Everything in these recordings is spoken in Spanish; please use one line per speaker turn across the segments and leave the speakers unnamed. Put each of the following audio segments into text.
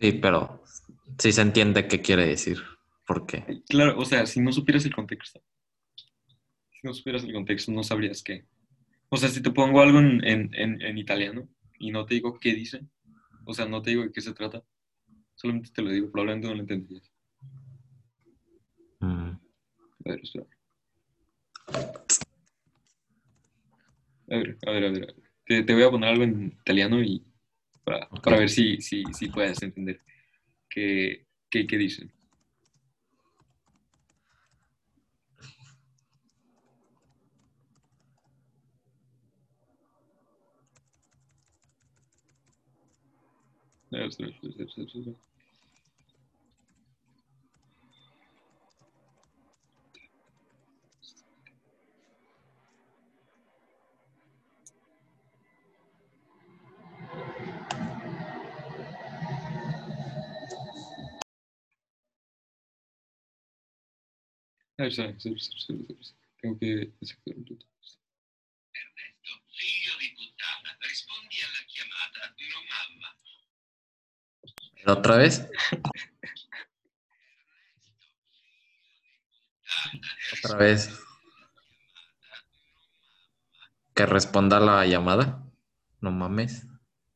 Sí, pero sí se entiende qué quiere decir. ¿Por qué?
Claro, o sea, si no supieras el contexto, si no supieras el contexto, no sabrías qué. O sea, si te pongo algo en, en, en, en italiano y no te digo qué dice, o sea, no te digo de qué se trata, solamente te lo digo, probablemente no lo entenderías.
Mm,
A ver, espera. A ver, a ver, a ver. a ver. Te, te voy a poner algo en italiano y para,
Ok.
para ver si, si, si puedes entender qué, qué, qué dicen. A ver, espera, espera, espera, espera, espera. A ver, espera, espera, espera, espera, espera, espera. Tengo que.
Ernesto, figlio di puttana, rispondi alla chiamata, non mamma.
¿Otra vez? Otra vez. Que responda la llamada. No mames.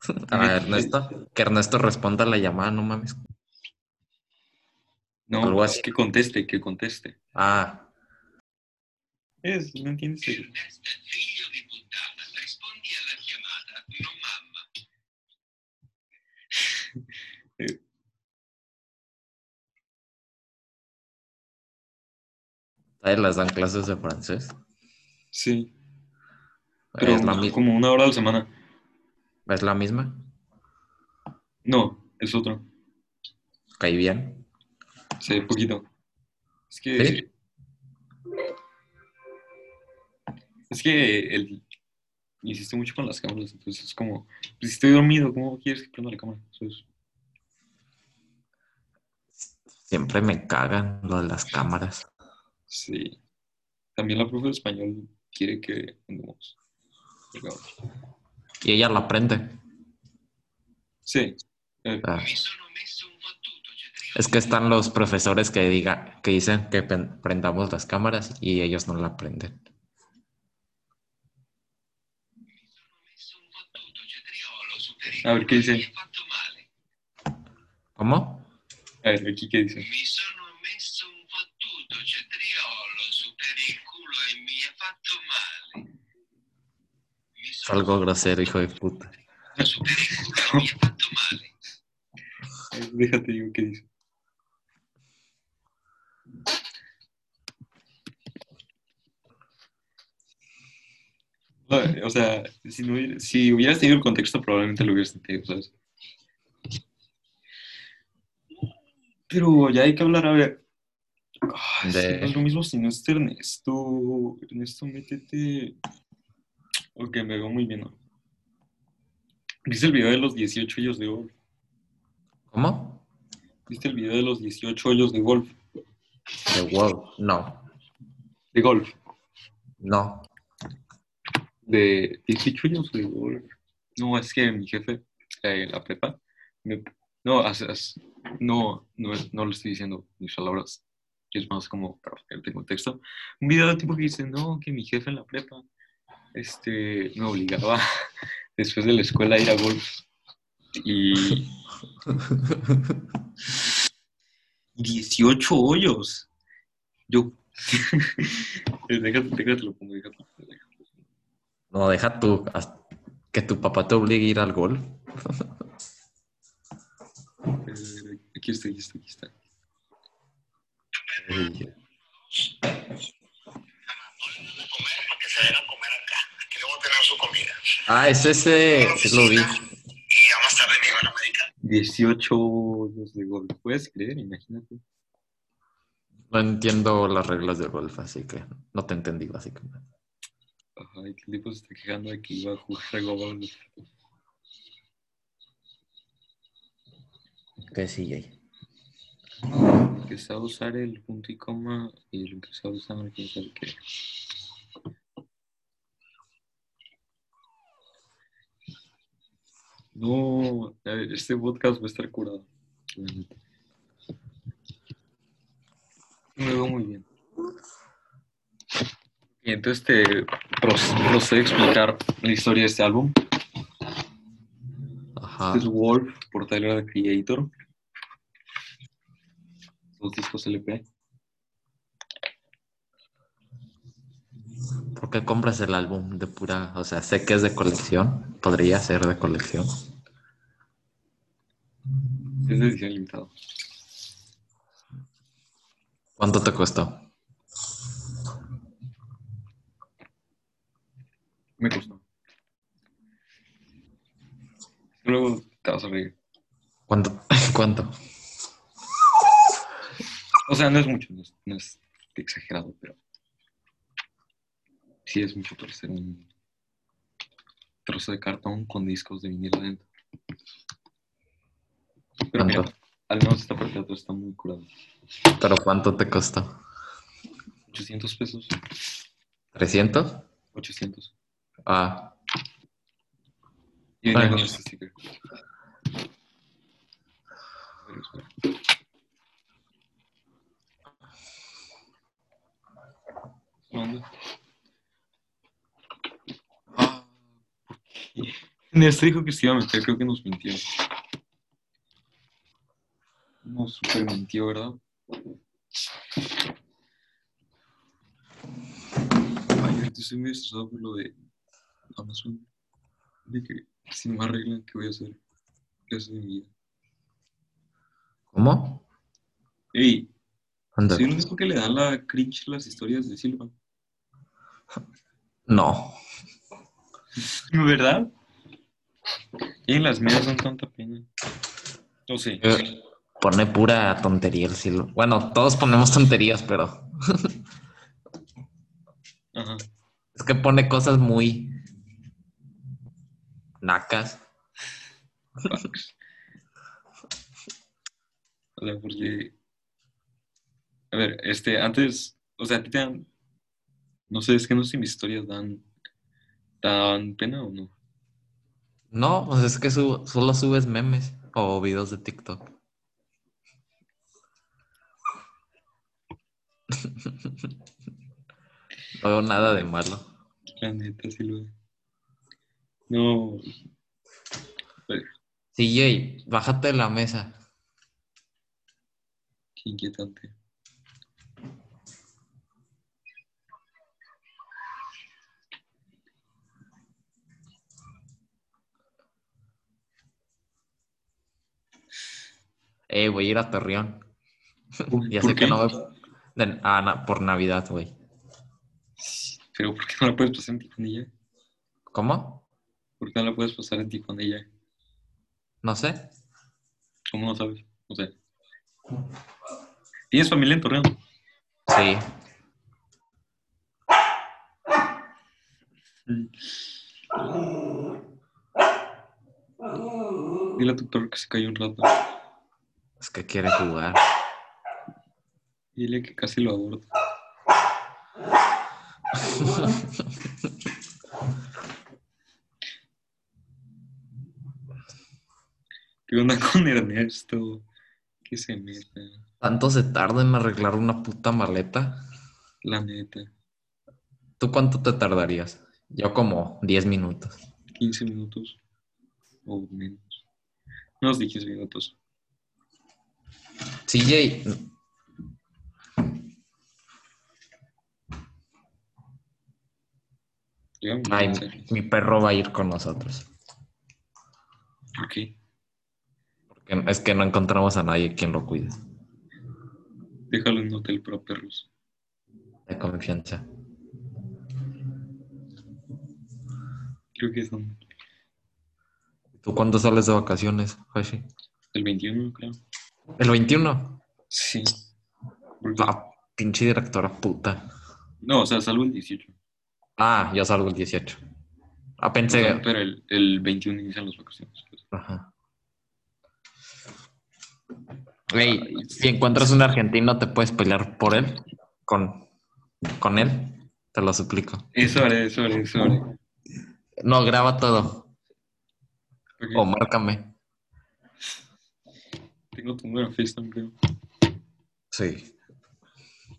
A Ernesto. Que Ernesto responda la llamada, no mames.
No,
Algo así.
que conteste, que conteste.
Ah,
Es, no entiendes.
Mamma.
ahí les dan clases de francés.
Sí, pero
Es la, mi-
como una hora a la semana.
es la misma.
No, es otro.
Caí bien.
Sí, poquito. Es que.
¿Sí?
Es que el, insiste mucho con las cámaras, entonces es como, pues si estoy dormido, ¿cómo quieres que prenda la cámara? Eso
Siempre me cagan lo de las cámaras.
sí. También la profe de español quiere que andemos. pegados.
Y ella la aprende.
Sí. Eh,
Ah,
messo un fottuto cetriolo.
Es que están los profesores que diga, que dicen que prendamos las cámaras y ellos no la
il
A ver, ¿qué dice?
¿Cómo?
a ver, aquí qué dice.
Algo grosero, hijo de puta.
Déjate digo qué dice. O sea, si, no hubiera- si hubieras tenido el contexto, probablemente lo hubieras entendido, ¿sabes? Pero ya hay que hablar, a ver. Es que
De-
no es lo mismo si no es Ernesto. Ernesto, métete. Ok, me veo muy bien. ¿no? ¿Viste el video de los 18 hoyos de golf?
¿Cómo?
¿Viste el video de los 18 hoyos de golf?
The World. No,
De golf.
no.
De 18 hoyos de golf. No, es que mi jefe, eh, en la prepa, me- no, as- as- no, no, no le estoy diciendo mis palabras, es más como para ponerte contexto. Un video de tipo que dice, no, que mi jefe en la prepa este, me obligaba después de la escuela a ir a golf. Y 18 hoyos. Yo. déjate, déjate lo pongo, déjate, déjate.
No, deja tú. haz- Que tu papá te obligue a ir al golf.
Eh, Aquí está, aquí está, aquí está.
comida.
Ah, es ese. Sí lo vi.
Y ya más tarde me iban a medicar.
18 hoyos de golf. ¿Puedes creer? Imagínate.
No entiendo las reglas de golf, así que no te entendí, básicamente.
Ajá, y el tipo se está quejando de que iba a jugar golf.
Que sí, Jay.
Empezó a usar el punto y coma y lo empezó a usar quién sabe qué. No, a ver, este podcast va a estar curado. Me veo muy bien. Y entonces te proce- procede a explicar la historia de este álbum.
Ajá.
Este es Wolf por Tyler, the Creator. Dos discos LP.
¿Por qué compras el álbum de pura? O sea, sé que es de colección. Podría ser de colección.
Es de edición limitada.
¿Cuánto te costó?
Me costó. Luego te vas a reír.
¿Cuánto? ¿Cuánto?
O sea, no es mucho, no es, no es exagerado, pero sí es mucho por ser un trozo de cartón con discos de vinilo adentro. Pero al menos esta parte de atrás está muy curada.
¿Pero cuánto te costó?
800 pesos.
¿300?
800.
Ah,
Y venía
Bueno.
con este sticker. ¿Dónde? Ah, ¿por qué? Néstor dijo que se iba a meter, creo que nos mintió. Nos super mintió, ¿verdad? Ay, estoy muy estresado por lo de Amazon. De que si no me arreglan, ¿qué voy a hacer? ¿Qué es mi vida?
¿cómo?
Ey,
Anda.
¿soy el único que le dan la cringe las historias de Silva?
No.
¿Verdad? Y en las mías dan tanta pena. No sé.
Eh, Pone pura tontería el cielo. Bueno, todos ponemos tonterías, pero
Ajá.
es que pone cosas muy nacas.
O sea, porque. A ver, este, antes. O sea, a ti te dan. No sé, es que no sé si mis historias dan. ¿Dan pena o no?
No, pues es que su- solo subes memes o videos de TikTok. No veo nada de malo.
La neta, sí lo No.
CJ, bájate de la mesa.
Qué inquietante.
Eh, voy a ir a Torreón. Ya
¿Por
sé que no me... ah, na- por Navidad, güey.
Pero ¿por qué no la puedes pasar en Tijuana?
¿Cómo?
¿Por qué no la puedes pasar en Tijuana ya?
No sé.
¿Cómo no sabes? No sé. ¿Tienes familia en Torreón?
Sí.
Dile a tu perro que se cayó un rato.
Es que quiere jugar.
Dile que casi lo aborto. ¿Qué onda con Ernesto? Que se meta,
¿Tanto se tarda en arreglar una puta maleta?
la neta.
¿Tú cuánto te tardarías? Yo como 10 minutos.
15 minutos o menos. Unos 10 minutos.
CJ, ay, mi perro va a ir con nosotros.
¿Por qué?
Es que no encontramos a nadie quien lo cuide.
Déjalo en un hotel para perros.
De confianza.
Creo que donde-
¿Tú cuándo sales de vacaciones, Hashi?
el 21, creo.
¿El 21?
Sí.
La pinche directora puta.
No, o sea, salgo el 18.
Ah, yo salgo el 18. Ah,
O
pensé.
sea, pero el, el 21 inician las vacaciones. pues.
Ajá. Ey, si encuentras un argentino, ¿te puedes pelear por él? Con, con él. Te lo suplico.
Eso haré, eso haré.
No, graba todo. O márcame.
Te Tengo tu número FaceTime, creo.
Sí.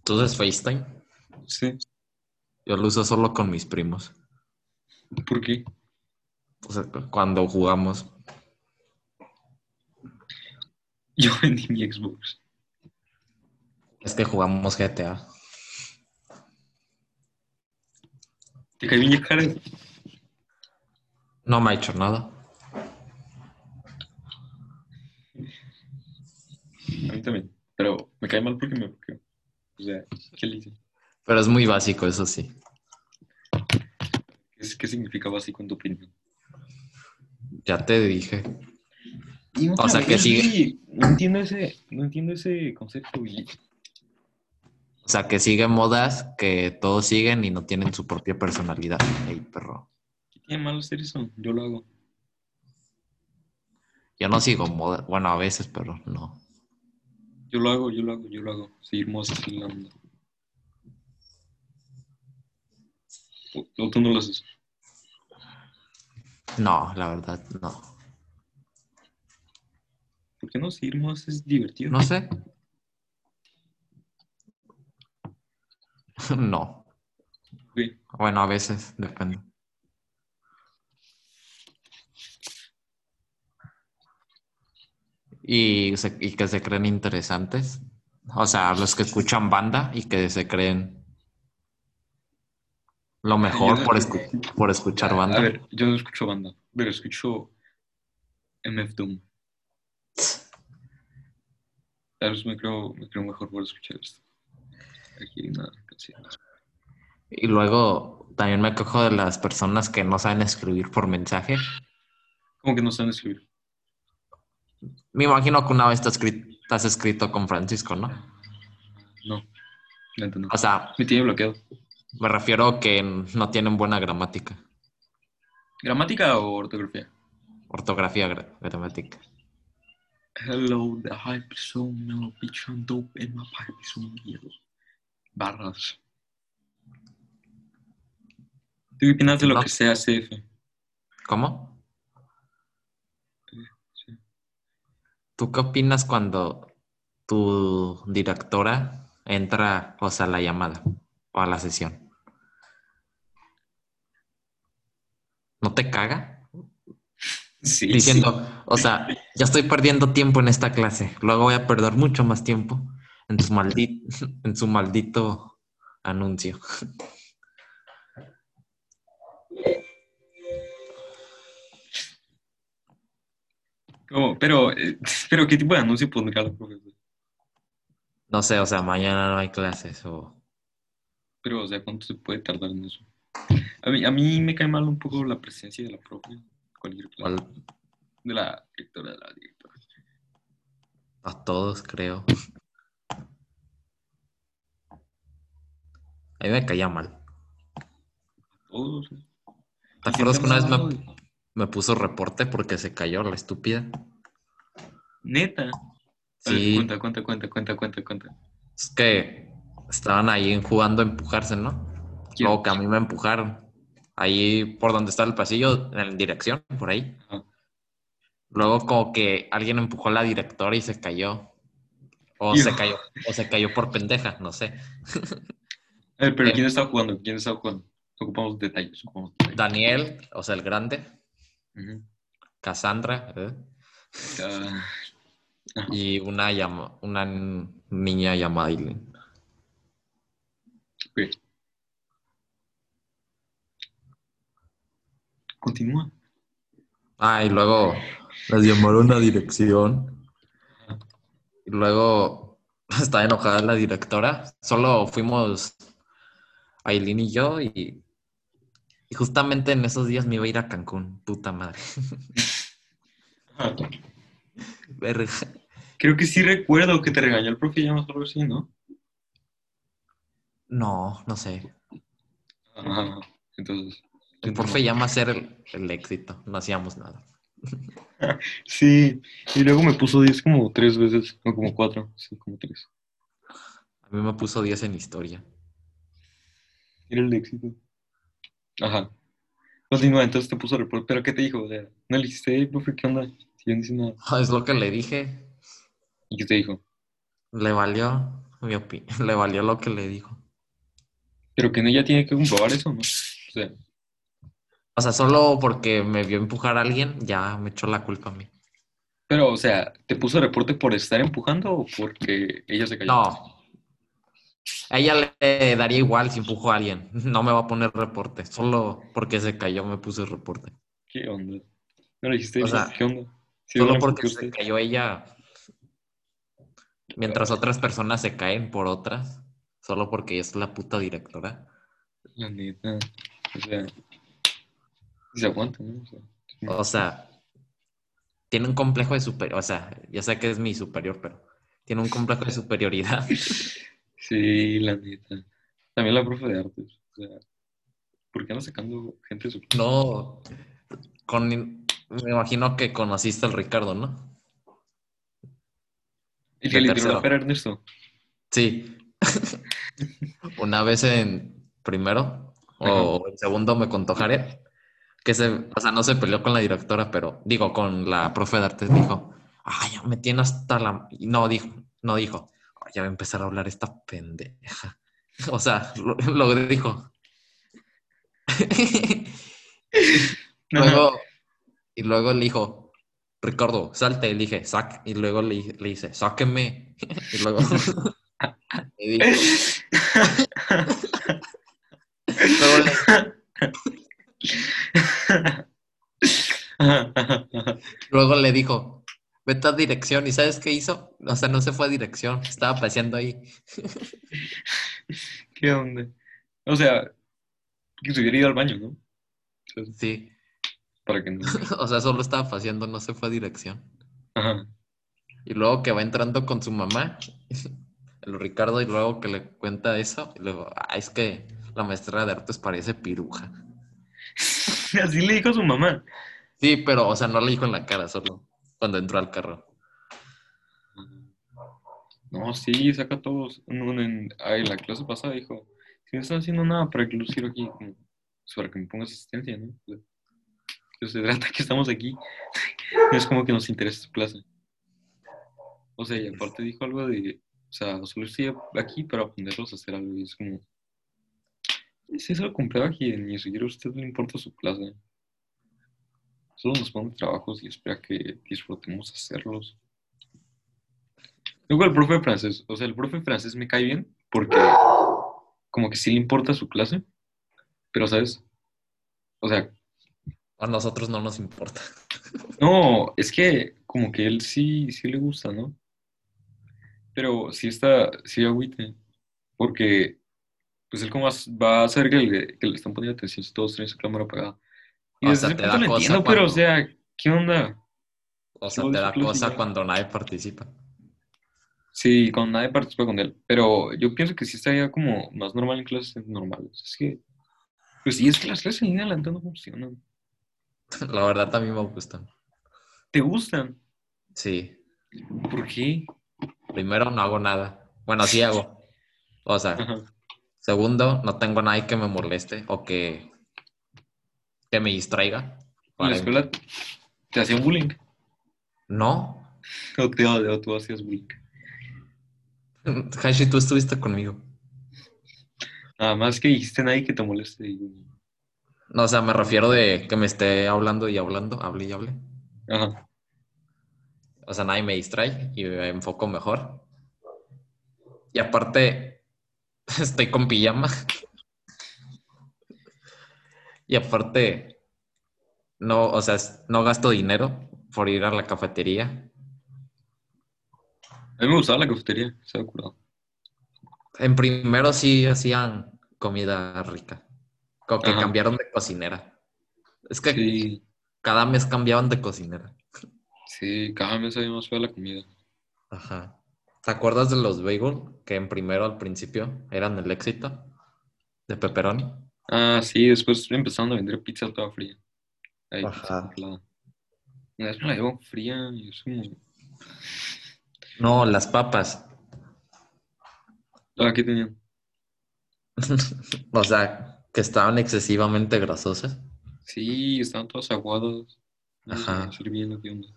¿Tú usas FaceTime?
Sí.
Yo lo uso solo con mis primos.
¿Por qué?
O sea, cuando jugamos.
Yo vendí mi Xbox.
Es que jugamos GTA.
¿Te cae bien Jared?
No me ha hecho nada.
A mí también. Pero me cae mal porque me bloqueó. O sea, ¿qué le hice?
Pero es muy básico, eso sí.
¿Qué, qué significa básico en tu opinión?
Ya te dije.
Y
O sea, que sigue-
No entiendo ese, no entiendo ese concepto, Billy.
O sea, que siguen modas que todos siguen y no tienen su propia personalidad. Ey, perro.
¿Qué tiene malo hacer eso? Yo lo hago.
Yo no sigo modas. Bueno, a veces, pero no.
Yo lo hago, yo lo hago, yo lo hago. Seguir más así la onda. O, o tú no lo haces.
No, la verdad, no.
¿Por qué no seguir más? Es divertido.
No sé. No. Bueno, a veces, depende. Y, se- y que se creen interesantes. O sea, los que escuchan banda y que se creen lo mejor por, escu- por escuchar banda.
A ver, yo no escucho banda, pero escucho MF Doom. Tal vez me creo, me creo mejor por escuchar esto. Aquí hay una canción.
Y luego también me quejo de las personas que no saben escribir por mensaje.
¿Cómo que no saben escribir?
Me imagino que una vez te has escri- te has escrito con Francisco, ¿no?
No, no.
O sea,
Me tiene bloqueado.
me refiero que no tienen buena gramática,
¿Gramática o ortografía?
ortografía gra- gramática.
Hello, the hype is so mellow, bitch, I'm dope, and my pipe is so yellow. Barras. ¿Tú qué opinas de lo que sea CF?
¿Cómo?
Sí.
¿Tú qué opinas cuando tu directora entra, o sea, a la llamada o a la sesión? ¿No te caga?
Sí,
Diciendo, o sea, ya estoy perdiendo tiempo en esta clase, luego voy a perder mucho más tiempo en, su maldi- en su maldito anuncio.
¿Cómo? Pero, eh, pero, ¿qué tipo de anuncio pondría la profesora?
No sé, o sea, mañana no hay clases o...
Pero, o sea, ¿cuánto se puede tardar en eso? A mí, a mí me cae mal un poco la presencia de la profe. De la directora, de la directora.
A todos, creo. A mí me caía mal.
Todos.
¿Te acuerdas que una vez me, me puso reporte porque se cayó la estúpida?
Neta. A ver,
Sí,
Cuenta, cuenta, cuenta, cuenta, cuenta, cuenta.
es que estaban ahí jugando a empujarse, ¿no?
¿Quién?
Luego que a mí me empujaron. Ahí por donde está el pasillo, en dirección, por ahí. Luego como que alguien empujó a la directora y se cayó. O
Hijo.
se cayó, o se cayó por pendeja, no sé.
Ver, pero
Eh.
¿quién estaba jugando? ¿Quién estaba jugando? Ocupamos detalles. Ocupamos detalles.
Daniel, o sea, el grande,
Ujú.
Cassandra, ¿eh?
Ah,
y una, llama, una niña llamada Aileen.
Continúa.
Ah, y luego les llamaron a dirección. Y luego estaba enojada la directora. Solo fuimos Aileen y yo y, y justamente en esos días me iba a ir a Cancún. Puta madre. Verga.
Creo que sí recuerdo que te regañó el profe llamas algo así, ¿no?
No, no sé.
Ajá. Entonces.
El profe llama a ser el, el éxito. No hacíamos nada.
Sí, y luego me puso 10 como tres veces, o como cuatro, sí, como tres.
A mí me puso 10 en historia.
Era el éxito. Ajá. Continúa, entonces te puso reporte. ¿Pero qué te dijo? O sea, no le hiciste, profe, ¿qué onda? Si yo no hice nada.
Es lo que le dije.
¿Y qué te dijo?
Le valió mi le valió lo que le dijo.
Pero que ella tiene que comprobar eso, ¿no? O sea,
O sea, solo porque me vio empujar a alguien, ya me echó la culpa a mí.
pero, o sea, ¿te puso reporte por estar empujando o porque ella se cayó?
No. A ella le daría igual si empujó a alguien. No me va a poner reporte. Solo porque se cayó me puse reporte.
¿Qué onda? ¿No le dijiste
O sea,
qué onda?
Solo porque se cayó ella. Mientras otras personas se caen por otras. Solo porque es la puta directora.
La neta. O sea, se aguanta, ¿no? O sea,
tiene un complejo de superior. O sea, ya sé que es mi superior, pero tiene un complejo de superioridad.
sí, la neta. También la profe de artes. O sea, ¿por qué anda sacando gente de su
No. Con, me imagino que conociste al Ricardo, ¿no?
¿Y que le tiró la pera Ernesto?
Sí. Una vez en primero
Ajá.
o en segundo me contó Jared que se, o sea, no se peleó con la directora, pero digo, con la profe de artes dijo, ay, ya me tiene hasta la... y No dijo, no dijo, "Ay, ya va a empezar a hablar esta pendeja. O sea, lo, lo dijo. luego, y luego le dijo, Ricardo, salte. Y le dije, sac. Y luego le, le dice, sáqueme. Y luego le dijo, luego le- Luego le dijo, vete a dirección. ¿Y sabes qué hizo? O sea, no se fue a dirección, estaba paseando ahí.
¿Qué onda? O sea, que se hubiera ido al baño, ¿no? Sea,
Sí,
Para que no.
o sea, solo estaba paseando, no se fue a dirección.
Ajá.
Y luego que va entrando con su mamá, el Ricardo, y luego que le cuenta eso, y luego, ah, es que la maestra de artes parece piruja.
Así le dijo a su mamá.
Sí, pero, o sea, no le dijo en la cara, solo cuando entró al carro.
No, sí, saca todos. No, en, ay, la clase pasada dijo, si no están haciendo nada para que quiero aquí, como, para que me pongas asistencia, ¿no? Que se trata que estamos aquí. No es como que nos interesa su clase. O sea, y aparte dijo algo de, o sea, solo estoy aquí para aprenderlos a hacer algo. Y es como, si eso lo compré aquí, ni siquiera a usted le importa su clase. Solo nos pone trabajos y espera que disfrutemos hacerlos. Luego el profe de francés, o sea, el profe de francés me cae bien porque como que sí le importa su clase, pero sabes, o sea,
A nosotros no nos importa.
no, es que como que él sí, sí le gusta, ¿no? Pero sí está, sí agüite, porque pues él como va a saber que le, que le están poniendo atención si todos tienen su cámara apagada. Y
O sea, te da cosa
entiendo, pero o
cuando-
sea, ¿qué onda?
O sea, te da cosa
ya.
cuando nadie participa.
Sí, con nadie participa con él, pero yo pienso que sí estaría como más normal en clases normales. Es que, pues sí, es que las clases en línea la neta no funcionan.
La verdad también me gustan.
¿Te gustan?
Sí.
¿Por qué?
Primero, no hago nada. Bueno, sí hago. O sea,
Ajá.
Segundo, no tengo nadie que me moleste o que, que me distraiga.
¿En la escuela te hacían bullying?
No.
¿O, te, tú hacías bullying?
Hashi, tú estuviste conmigo.
Nada más que dijiste nadie que te moleste. y-
No, o sea, me refiero de que me esté hablando y hablando, hable y hable.
Ajá.
O sea, nadie me distrae y me enfoco mejor. Y aparte, estoy con pijama. Y aparte, no, o sea, no gasto dinero por ir a la cafetería.
A mí me gustaba la cafetería, se me acuerdo.
En primero sí hacían comida rica. Como que
Ajá.
cambiaron de cocinera. Es que
Sí,
cada mes cambiaban de cocinera.
sí, cada vez había más fea la comida.
Ajá. ¿Te acuerdas de los bagel que en primero al principio eran el éxito? De pepperoni.
Ah, sí, después empezaron a vender pizza toda fría. Ahí,
Ajá.
pizza. Una vez me la llevo fría y es como...
No, las papas.
Ah, ¿qué tenían?
o sea, que estaban excesivamente grasosas.
Sí, estaban todas aguadas.
Ajá.
sirviendo, ¿qué onda?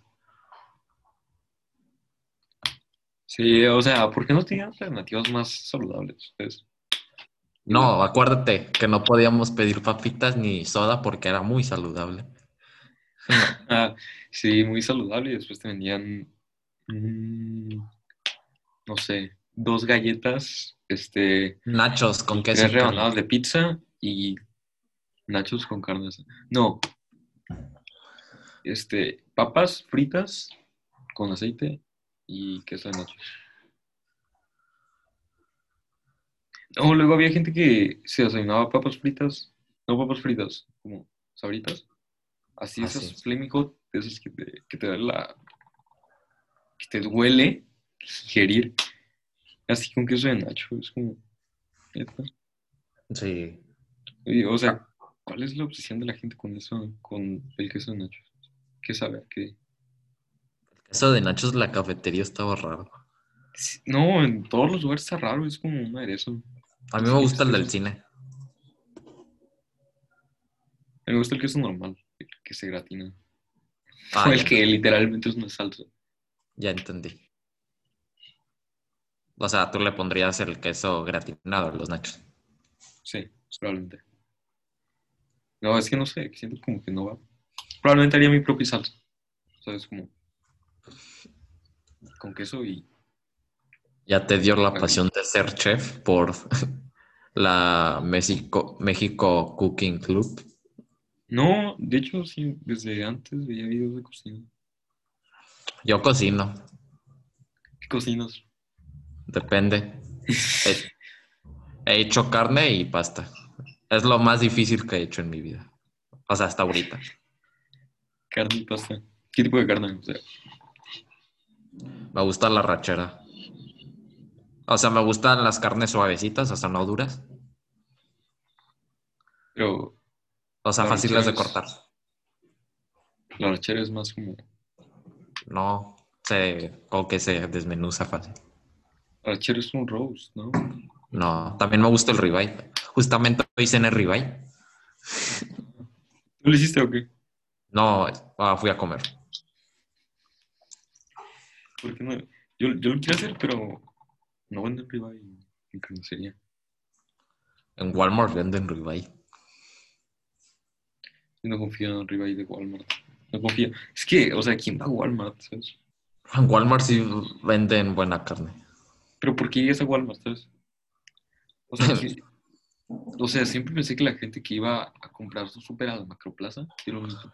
Sí, o sea, ¿por qué no tenían alternativas más saludables? Pues,
No, acuérdate que no podíamos pedir papitas ni soda porque era muy saludable.
ah, sí, muy saludable. Y después te vendían, mm, no sé, dos galletas, este,
Nachos con queso.
tres rebanadas de pizza y nachos con carne. No. Este, papas fritas con aceite y queso de nachos. No, luego había gente que se desayunaba papas fritas, no papas fritas, como sabritas. Así
Ah,
esas
sí.
flaming hot, esas que te, que te da la... que te duele ingerir. Así con queso de nacho, es como... neta.
Sí.
O sea, ¿cuál es la obsesión de la gente con eso, con el queso de nachos? ¿Qué sabe? ¿Qué?
Eso de nachos la cafetería estaba raro.
No, en todos los lugares está raro, es como un aderezo.
A mí me gusta el del cine.
A mí me gusta el queso normal, el que se gratina.
Ah,
el que literalmente es una salsa.
ya entendí. O sea, tú le pondrías el queso gratinado a los nachos.
Sí, probablemente. No, es que no sé, siento como que no va. Probablemente haría mi propia salsa. ¿Sabes? Como con queso y
Ya te dio la pasión de ser chef por la México, México Cooking Club.
No, de hecho, sí, desde antes veía videos de cocina.
Yo cocino,
¿Qué cocinas?
depende. He, he hecho carne y pasta. Es lo más difícil que he hecho en mi vida. O sea, hasta ahorita.
Carne y pasta. ¿Qué tipo de carne? O sea,
Me gusta la rachera. O sea, me gustan las carnes suavecitas, sea, no duras.
pero
O sea, fáciles de cortar.
la rachera es más como.
No, se, como que se desmenuza fácil.
La rachera es un roast, ¿no?
No, también me gusta el ribeye. Justamente hoy cené ribeye.
¿Tú lo hiciste o qué?
No, ah, fui a comer.
¿Por qué no? Yo, yo lo quiero hacer, pero no venden ribeye en, en carnicería.
En Walmart venden ribeye.
Yo no confío en ribeye de Walmart. No confío. Es que, o sea, ¿quién va a Walmart, sabes?
En Walmart sí venden buena carne.
Pero ¿por qué llegas a Walmart, sabes? O sea, que- o sea, siempre pensé que la gente que iba a comprar su a la macroplaza era mismo.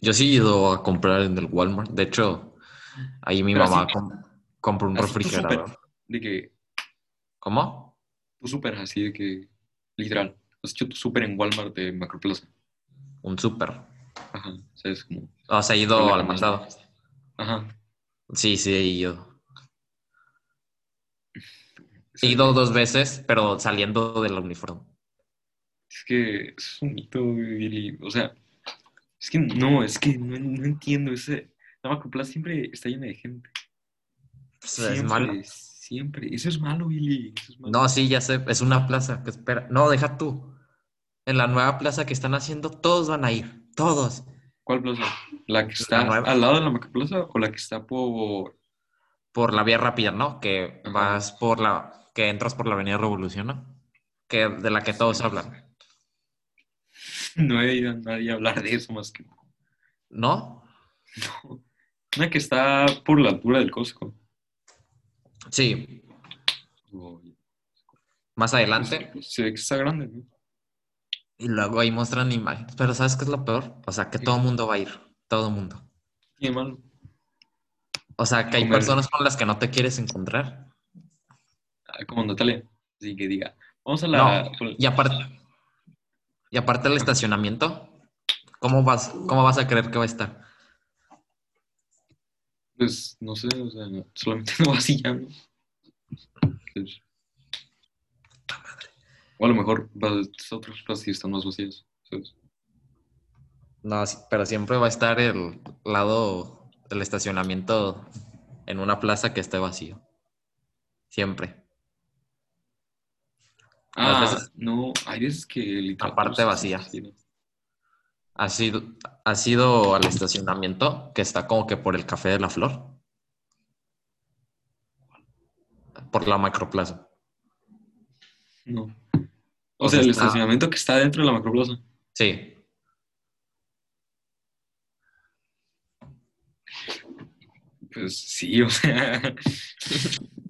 Yo sí he ido a comprar en el Walmart. De hecho, ahí mi
Pero
mamá
así-
com- compró un refrigerador.
de que
¿Cómo?
tu súper así de que literal has hecho tu súper en Walmart de Macroplaza
Un súper.
ajá como
O sea, he ido
Con la
al mandado.
ajá
Sí, sí, he ido. He ido dos veces, pero saliendo del uniforme.
es que es un mito Billy o sea es que no es que no, no entiendo ese la Macroplaza siempre está llena de gente
Pues,
siempre
es malo.
siempre eso es malo Billy eso es malo.
No, sí, ya sé. Es una plaza que espera. No, deja tú. En la nueva plaza que están haciendo, todos van a ir. Todos.
¿cuál plaza? la que está al lado de la Macroplaza o la que está por
Por la vía rápida, ¿no? Que
Ajá.
vas por la. Que entras por la Avenida Revolución, ¿no? Que de la que todos hablan.
no he oído a nadie hablar de eso más que
¿No?
no. una que está por la altura del Costco
Sí.
Oh,
Más adelante.
Se ve que está grande, ¿no?
Y luego ahí muestran imágenes. Pero ¿sabes qué es lo peor? O sea, que todo el mundo va a ir. Todo el mundo.
Tiene malo.
O sea, que hay
Comer.
personas con las que no te quieres encontrar.
Ah, Como Natalia. Así que diga, vamos a la.
No, y aparte, y aparte el estacionamiento, ¿cómo vas, cómo vas a creer que va a estar?
Pues no sé, o sea, no- solamente no. Pues, o a lo mejor vas- otros espacios están más vacíos, ¿sabes?
No, pero siempre va a estar el lado del estacionamiento en una plaza que esté vacío. Siempre.
Ah,
veces-
no, hay veces que literal.
Aparte vacía. ¿Has ido, has ido al estacionamiento que está como que por el Café de la Flor? por la macroplaza.
No.
O
O sea,
sea,
el
está-
estacionamiento que está dentro de la macroplaza.
Sí.
Pues sí, o sea.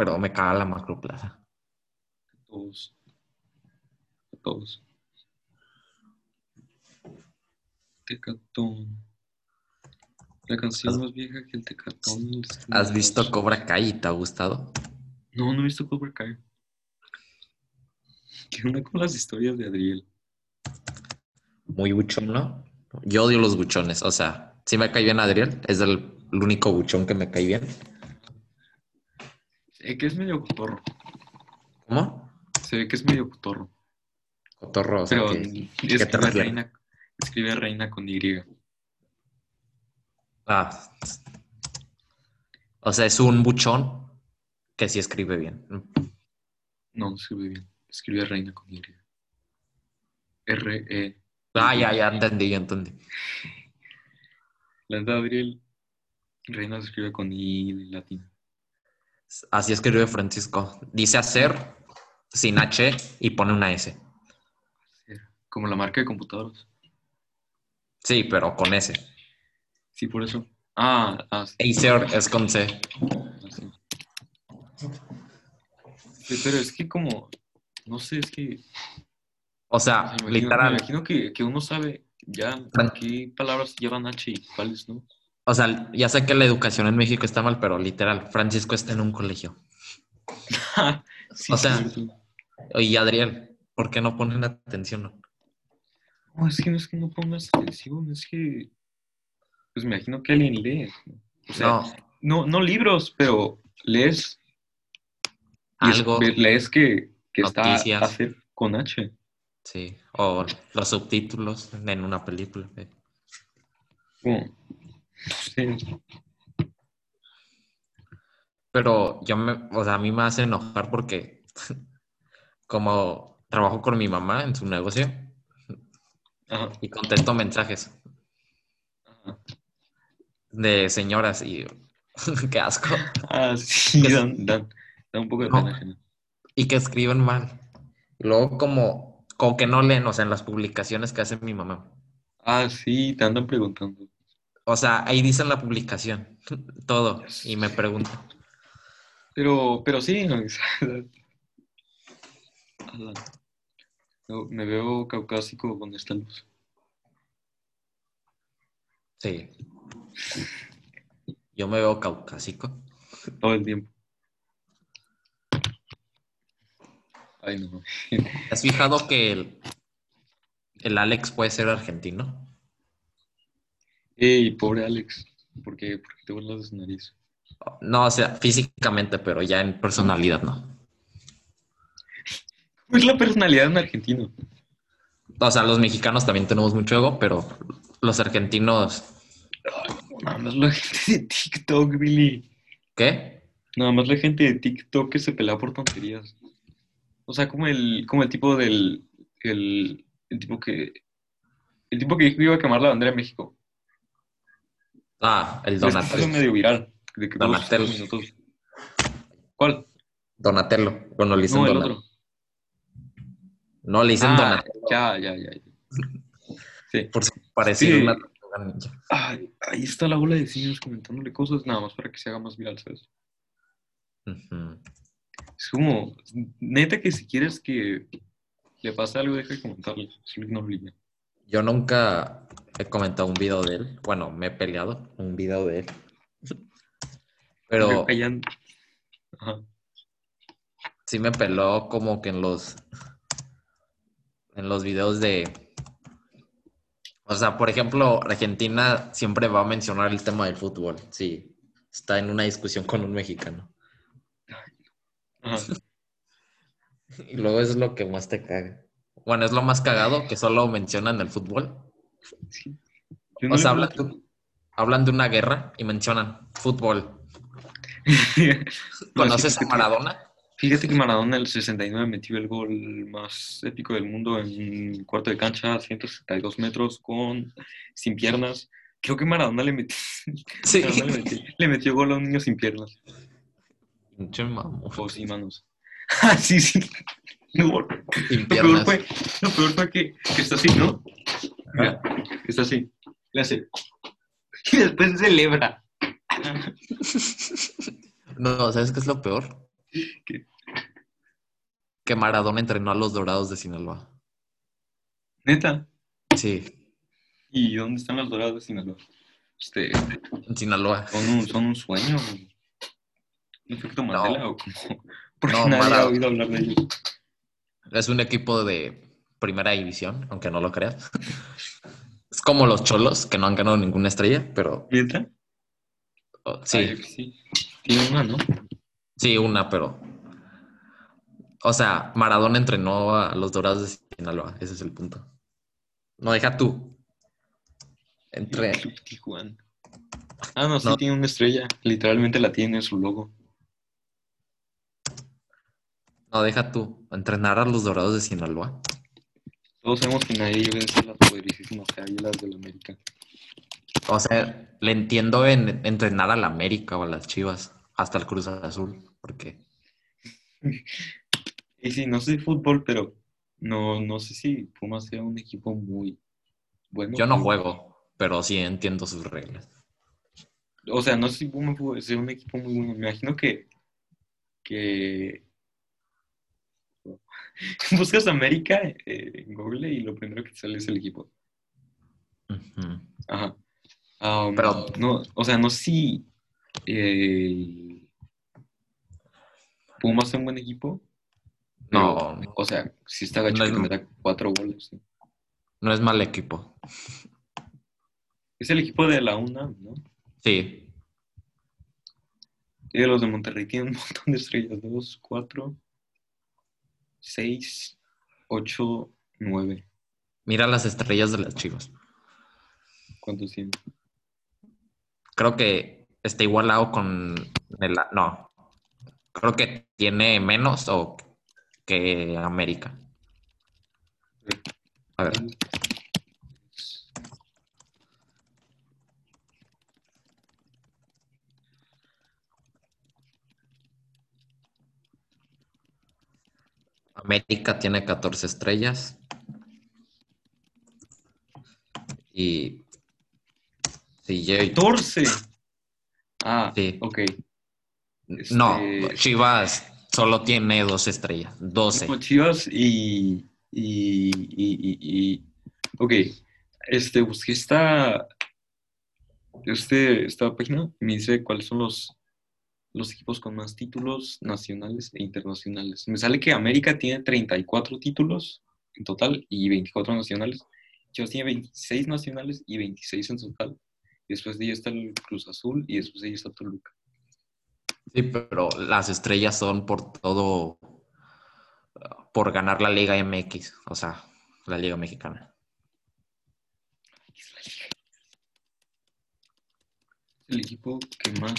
Pero me caga la macroplaza.
todos. Todos. Tecatón. La canción más vieja que el Tecatón.
¿Has visto Cobra Kai y te ha gustado?
No, no he visto Cobra Kai. ¿Qué onda con las historias de Adriel?
Muy buchón, ¿no? Yo odio los buchones. O sea, sí me cae bien Adriel. Es el, el único buchón que me cae bien.
Ve que es medio cotorro.
¿Cómo?
Se ve que es medio cotorro.
Cotorro. O sea,
Pero
que- ¿qué te
escribe, reina, escribe reina con Y.
Ah. O sea, es un buchón que sí escribe bien.
No, no escribe bien. Escribe reina con Y. R-E.
Ah, ya, ya entendí, ya entendí.
La neta, Adriel. Reina se escribe con I latín.
Así escribe Francisco. Dice hacer sin H y pone una S.
Como la marca de computadoras.
Sí, pero con S.
Sí, por eso. Ah, ah, sí.
Acer es con C.
sí. Sí, pero es que como, no sé, es que
O sea,
me imagino, me
literal.
imagino que, que uno sabe ya qué palabras llevan H y cuáles no.
O sea, ya sé que la educación en México está mal, pero literal, Francisco está en un colegio.
Sí,
O sea-
cierto.
Y Adriel, ¿por qué no ponen atención?
No, es que no es que no pongas atención, es que, pues me imagino que alguien lee. O sea,
No,
no, no libros, pero lees. es-
algo.
lees que, que está
Noticias.
hacer con H.
Sí, o los subtítulos en una película. eh.
Como, sé,
Pero yo me, o sea, a mí me hace enojar porque como trabajo con mi mamá en su negocio
ajá,
y contesto mensajes
ajá.
de señoras y qué asco.
Ah, sí,
Que-
dan, dan, dan un poco de
No.
pena.
Y que escriben mal. Luego como, como que no leen, o sea, en las publicaciones que hace mi mamá.
Ah, sí, te andan preguntando.
O sea, ahí dicen la publicación, todo, y me preguntan.
Pero, pero sí, me veo caucásico con esta luz.
Sí. Yo me veo caucásico.
Todo el tiempo. Ay, no.
¿Has fijado que el, el Alex puede ser argentino?
Ey, pobre Alex. ¿Por qué? Porque te burlas de su nariz.
No, o sea, físicamente, pero ya en personalidad no.
¿Cómo es la personalidad de un argentino?
O sea, los mexicanos también tenemos mucho ego, pero los argentinos,
Nada más la gente de TikTok, Billy.
¿qué?
Nada más la gente de TikTok que se pelea por tonterías. O sea, como el, como el tipo del. El, el tipo que. El tipo que dijo que iba a quemar la bandera de México.
Ah, el
Es
Donatello.
medio viral. De que
Donatello.
minutos. ¿Cuál?
Donatello. Bueno, le dicen
No, el
Donatello.
otro.
No, le dicen
Ah,
Donatello
ya, ya, ya. Sí.
por su parecido
Sí.
una.
Ay, ahí está la bola de cines comentándole cosas nada más para que se haga más viral, ¿sabes? Es como, neta que si quieres que le pase algo, deja de comentarle. Solo ignóralo y ya.
Yo nunca he comentado un video de él. Bueno, me he peleado un video de él. Pero
ya- Ajá.
sí me peló como que en los en los videos de o sea, por ejemplo, Argentina siempre va a mencionar el tema del fútbol. Sí, está en una discusión con un mexicano.
Ajá.
Y luego es lo que más te caga. Bueno, es lo más cagado que solo mencionan el fútbol.
Sí. No
O sea, hablan de, hablan de una guerra y mencionan fútbol.
No,
¿Conoces a
que-
Maradona?
Fíjate que Maradona en el 69 metió el gol más épico del mundo en cuarto de cancha, 162 metros, con, sin piernas, Creo que Maradona le metió,
Sí.
Maradona le metió, le metió gol a un niño sin piernas.
Mamón.
O sin manos. Ah, sí, sí. No, lo peor fue, lo peor fue que, que está así, ¿no? Mira, que está así. Le hace. Y después celebra.
No, ¿sabes qué es lo peor?
¿Qué?
Que Maradona entrenó a los Dorados de Sinaloa.
Neta.
Sí,
¿Y dónde están los dorados de Sinaloa? Este,
en Sinaloa.
son un, son un sueño. ¿Un efecto Mandela o cómo? Porque
No,
nadie ha oído hablar de ellos.
Es un equipo de primera división, aunque no lo creas. Es como los cholos, que no han ganado ninguna estrella, pero
¿Neta?
oh, sí,
Ay, sí. Tiene una, ¿no?
sí, una, pero. O sea, Maradona entrenó a los Dorados de Sinaloa, ese es el punto. No, deja tú. Entre.
Club Tijuana. Ah, no, sí
No.
tiene una estrella. Literalmente la tiene en su logo.
No, deja tú. Entrenar a los Dorados de Sinaloa.
Todos sabemos que nadie vence las poderosísimas águilas del América.
O sea, le entiendo en entrenar a la América o a las Chivas, hasta el Cruz Azul, porque
Y sí, no sé fútbol, pero no, no sé si Pumas sea un equipo muy bueno.
yo no juego, pero sí entiendo sus reglas.
O sea, no sé si Pumas ser un equipo muy bueno. Me imagino que, que buscas América eh, en Google y lo primero que te sale es el equipo. Ajá. Um,
Pero-
no, o sea, no sé si eh, Pumas es un buen equipo.
No,
pero, O sea, si está gacho
No
que meta cuatro goles. ¿no?
no es mal equipo.
Es el equipo de la UNAM, ¿no?
Sí,
Y los de Monterrey tienen un montón de estrellas. Dos, cuatro, seis, ocho, nueve.
mira las estrellas de las Chivas.
¿Cuántos tienen?
Creo que está igualado con el... No, creo que tiene menos o que América. A ver, América tiene 14 estrellas. Y... Sí, yo-
14. Ah,
Sí.
ok.
No,
Este-
Chivas solo tiene dos estrellas. 12.
Como Chivas y, y, y, y- Ok, este, busqué esta, este, esta página me dice cuáles son los, los equipos con más títulos nacionales e internacionales. Me sale que América tiene 34 títulos en total y 24 nacionales. Chivas tiene 26 nacionales y 26 en total. Después de ella está el Cruz Azul y después de ella está Toluca.
Sí, pero las estrellas son por todo, por ganar la Liga MX, o sea, la Liga Mexicana.
El equipo que más...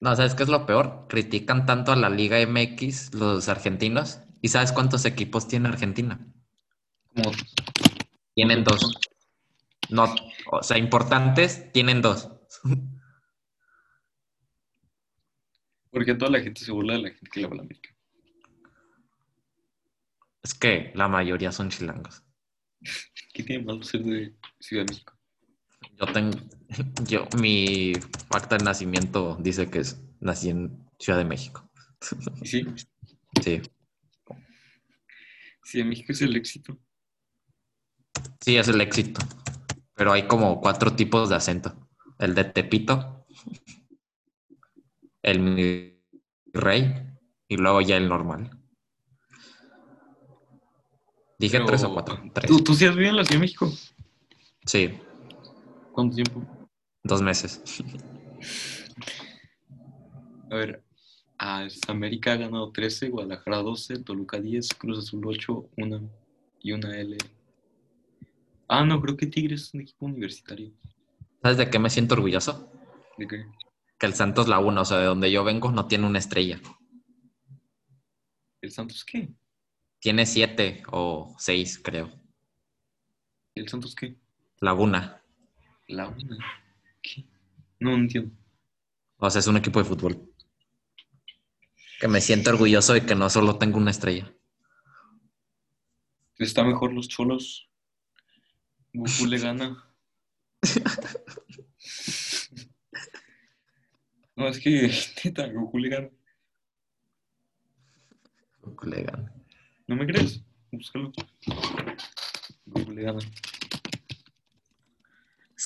No, ¿sabes qué es lo peor? Critican tanto a la Liga MX los argentinos. ¿Y sabes cuántos equipos tiene Argentina?
Como
Tienen dos. No, o sea, importantes, tienen dos.
Porque toda la gente se burla de la gente que le va a la América.
Es que la mayoría son chilangos.
¿Qué tiene malo ser de Ciudad de México?
Yo tengo, yo, mi acta de nacimiento dice que es, nací en Ciudad de México.
Sí,
Sí,
Ciudad de México es el éxito.
sí, es el éxito. Pero hay como cuatro tipos de acento. El de Tepito, el mi rey y luego ya el normal. Dije
Pero,
tres o cuatro. Tres.
¿Tú, tú sí has vivido en la Ciudad de México?
Sí,
¿Cuánto tiempo?
dos meses.
A ver, América ha ganado 13, Guadalajara 12, Toluca 10, Cruz Azul 8, una y una L. Ah, no, creo que Tigres es un equipo universitario.
¿Sabes de qué me siento orgulloso?
¿De qué?
Que el Santos Laguna, o sea, de donde yo vengo, no tiene una estrella.
¿El Santos qué?
Tiene siete o seis, creo.
¿Y el Santos qué?
Laguna.
La una. ¿Qué? No, no entiendo.
O sea, es un equipo de fútbol. Que me siento orgulloso de que no solo tengo una estrella.
Está mejor los cholos. Goku le gana. No, es que, neta, Goku le gana.
Le gana.
¿No me crees? Búscalo. Goku le gana.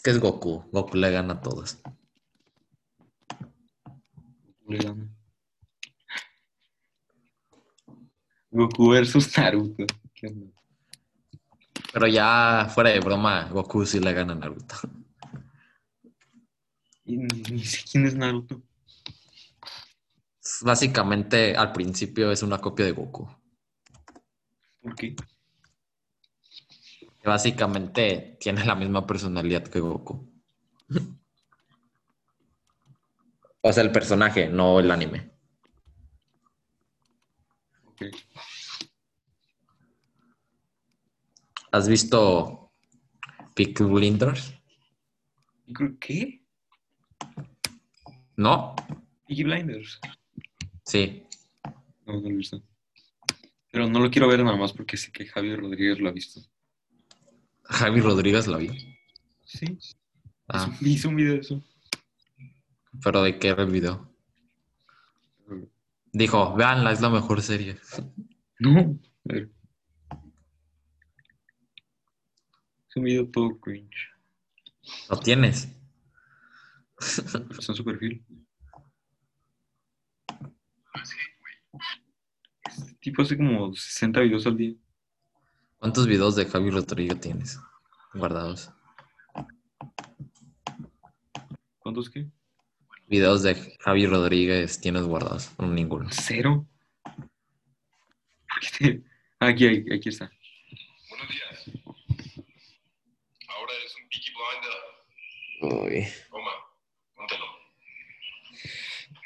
Es que es Goku. Goku le gana a todos.
Goku le gana. Goku versus Naruto. ¿Qué onda?
Pero ya fuera de broma, Goku sí le gana a Naruto.
Y ni sé quién es Naruto.
Básicamente, al principio es una copia de Goku.
¿Por qué?
Básicamente tiene la misma personalidad que Goku. O sea, el personaje, no el anime.
Ok.
¿Has visto Peaky Blinders?
¿Y creo- ¿Qué?
¿No?
Peaky Blinders.
Sí.
No, no lo he visto. Pero no lo quiero ver nada más porque sé que Javier Rodríguez lo ha visto.
Javi Rodríguez la vi.
Sí.
Ah,
Hizo, un video de eso.
pero ¿de qué era el video? Dijo, véanla, es la mejor serie.
No. Es un video todo cringe.
¿Lo tienes?
Está en su perfil. Este tipo hace como 60 videos al día.
¿Cuántos videos de Javi Rodríguez tienes guardados?
¿Cuántos qué?
Videos de Javi Rodríguez tienes guardados. No, ninguno.
Cero. ¿Por qué te- Aquí, aquí, aquí está.
Buenos días. Ahora eres un Peaky Blinder. Toma, póntelo.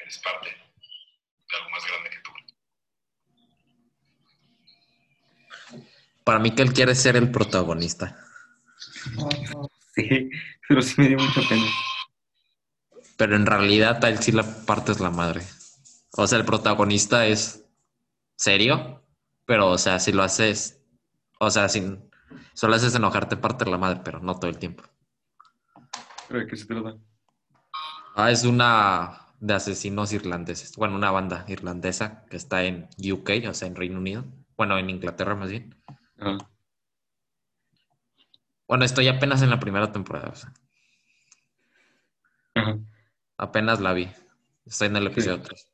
Eres parte de algo más grande que tú.
Para mí que él quiere ser el protagonista.
Sí, pero sí me dio mucha pena.
Pero en realidad a él sí la parte es la madre. O sea, el protagonista es serio, pero o sea, si lo haces, o sea, sin, solo haces enojarte parte la madre, pero no todo el tiempo.
¿Pero de qué se trata?
Ah, es una de asesinos irlandeses. Bueno, una banda irlandesa que está en UK, o sea, en Reino Unido. Bueno, en Inglaterra más bien.
Ah,
Bueno, estoy apenas en la primera temporada, o sea,
ajá.
apenas la vi. Estoy en el episodio 3.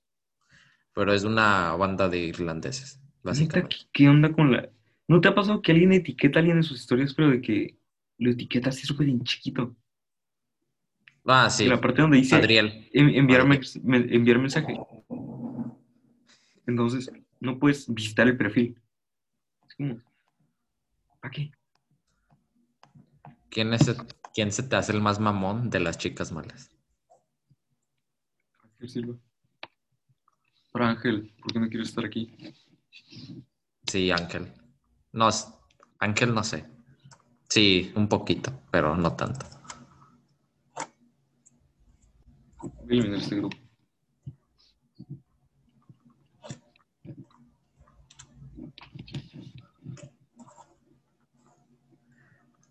Pero es una banda de irlandeses, básicamente.
¿qué, onda con la...? ¿No te ha pasado que alguien etiqueta a alguien en sus historias, pero de que lo etiqueta así súper en chiquito?
Ah, sí.
La parte donde dice
Adriel.
en- enviar,
Adriel.
mex- me- enviar mensaje. Entonces, no puedes visitar el perfil. Es como, ¿para qué?
¿Quién, es el- ¿Quién se te hace el más mamón de las chicas malas?
¿Qué sirve? Para Ángel, ¿por qué no quieres estar aquí?
Sí, Ángel. No, Ángel no sé. Sí, un poquito, pero no tanto.
Voy a eliminar este grupo.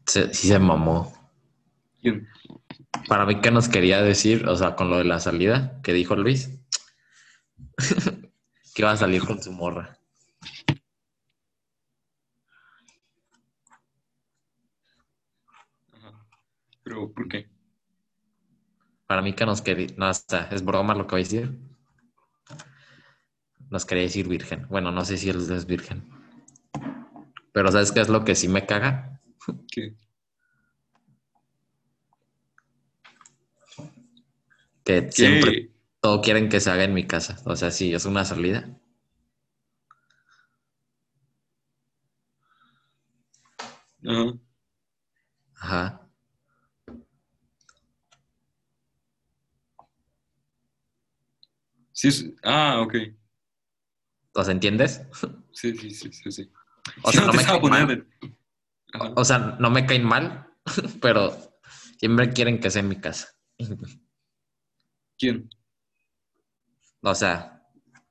Se- sí se mamó.
¿Quién?
Para mí, ¿qué nos quería decir? O sea, con lo de la salida que dijo Luis. que iba a salir con su morra.
Ajá. ¿Pero por qué?
Para mí que nos quería... No, hasta es broma lo que voy a decir. Nos quería decir virgen. Bueno, no sé si él es virgen. Pero ¿sabes qué es lo que sí me caga?
¿Qué?
Que siempre todo quieren que se haga en mi casa. O sea, si es una salida.
Ajá.
Ajá.
Sí, es- Ah, ok.
¿Los entiendes?
Sí, sí, sí, sí, sí.
O sea, no
te
me cae mal.
Ajá.
O sea, no me caen mal, pero siempre quieren que sea en mi casa.
¿Quién?
O sea,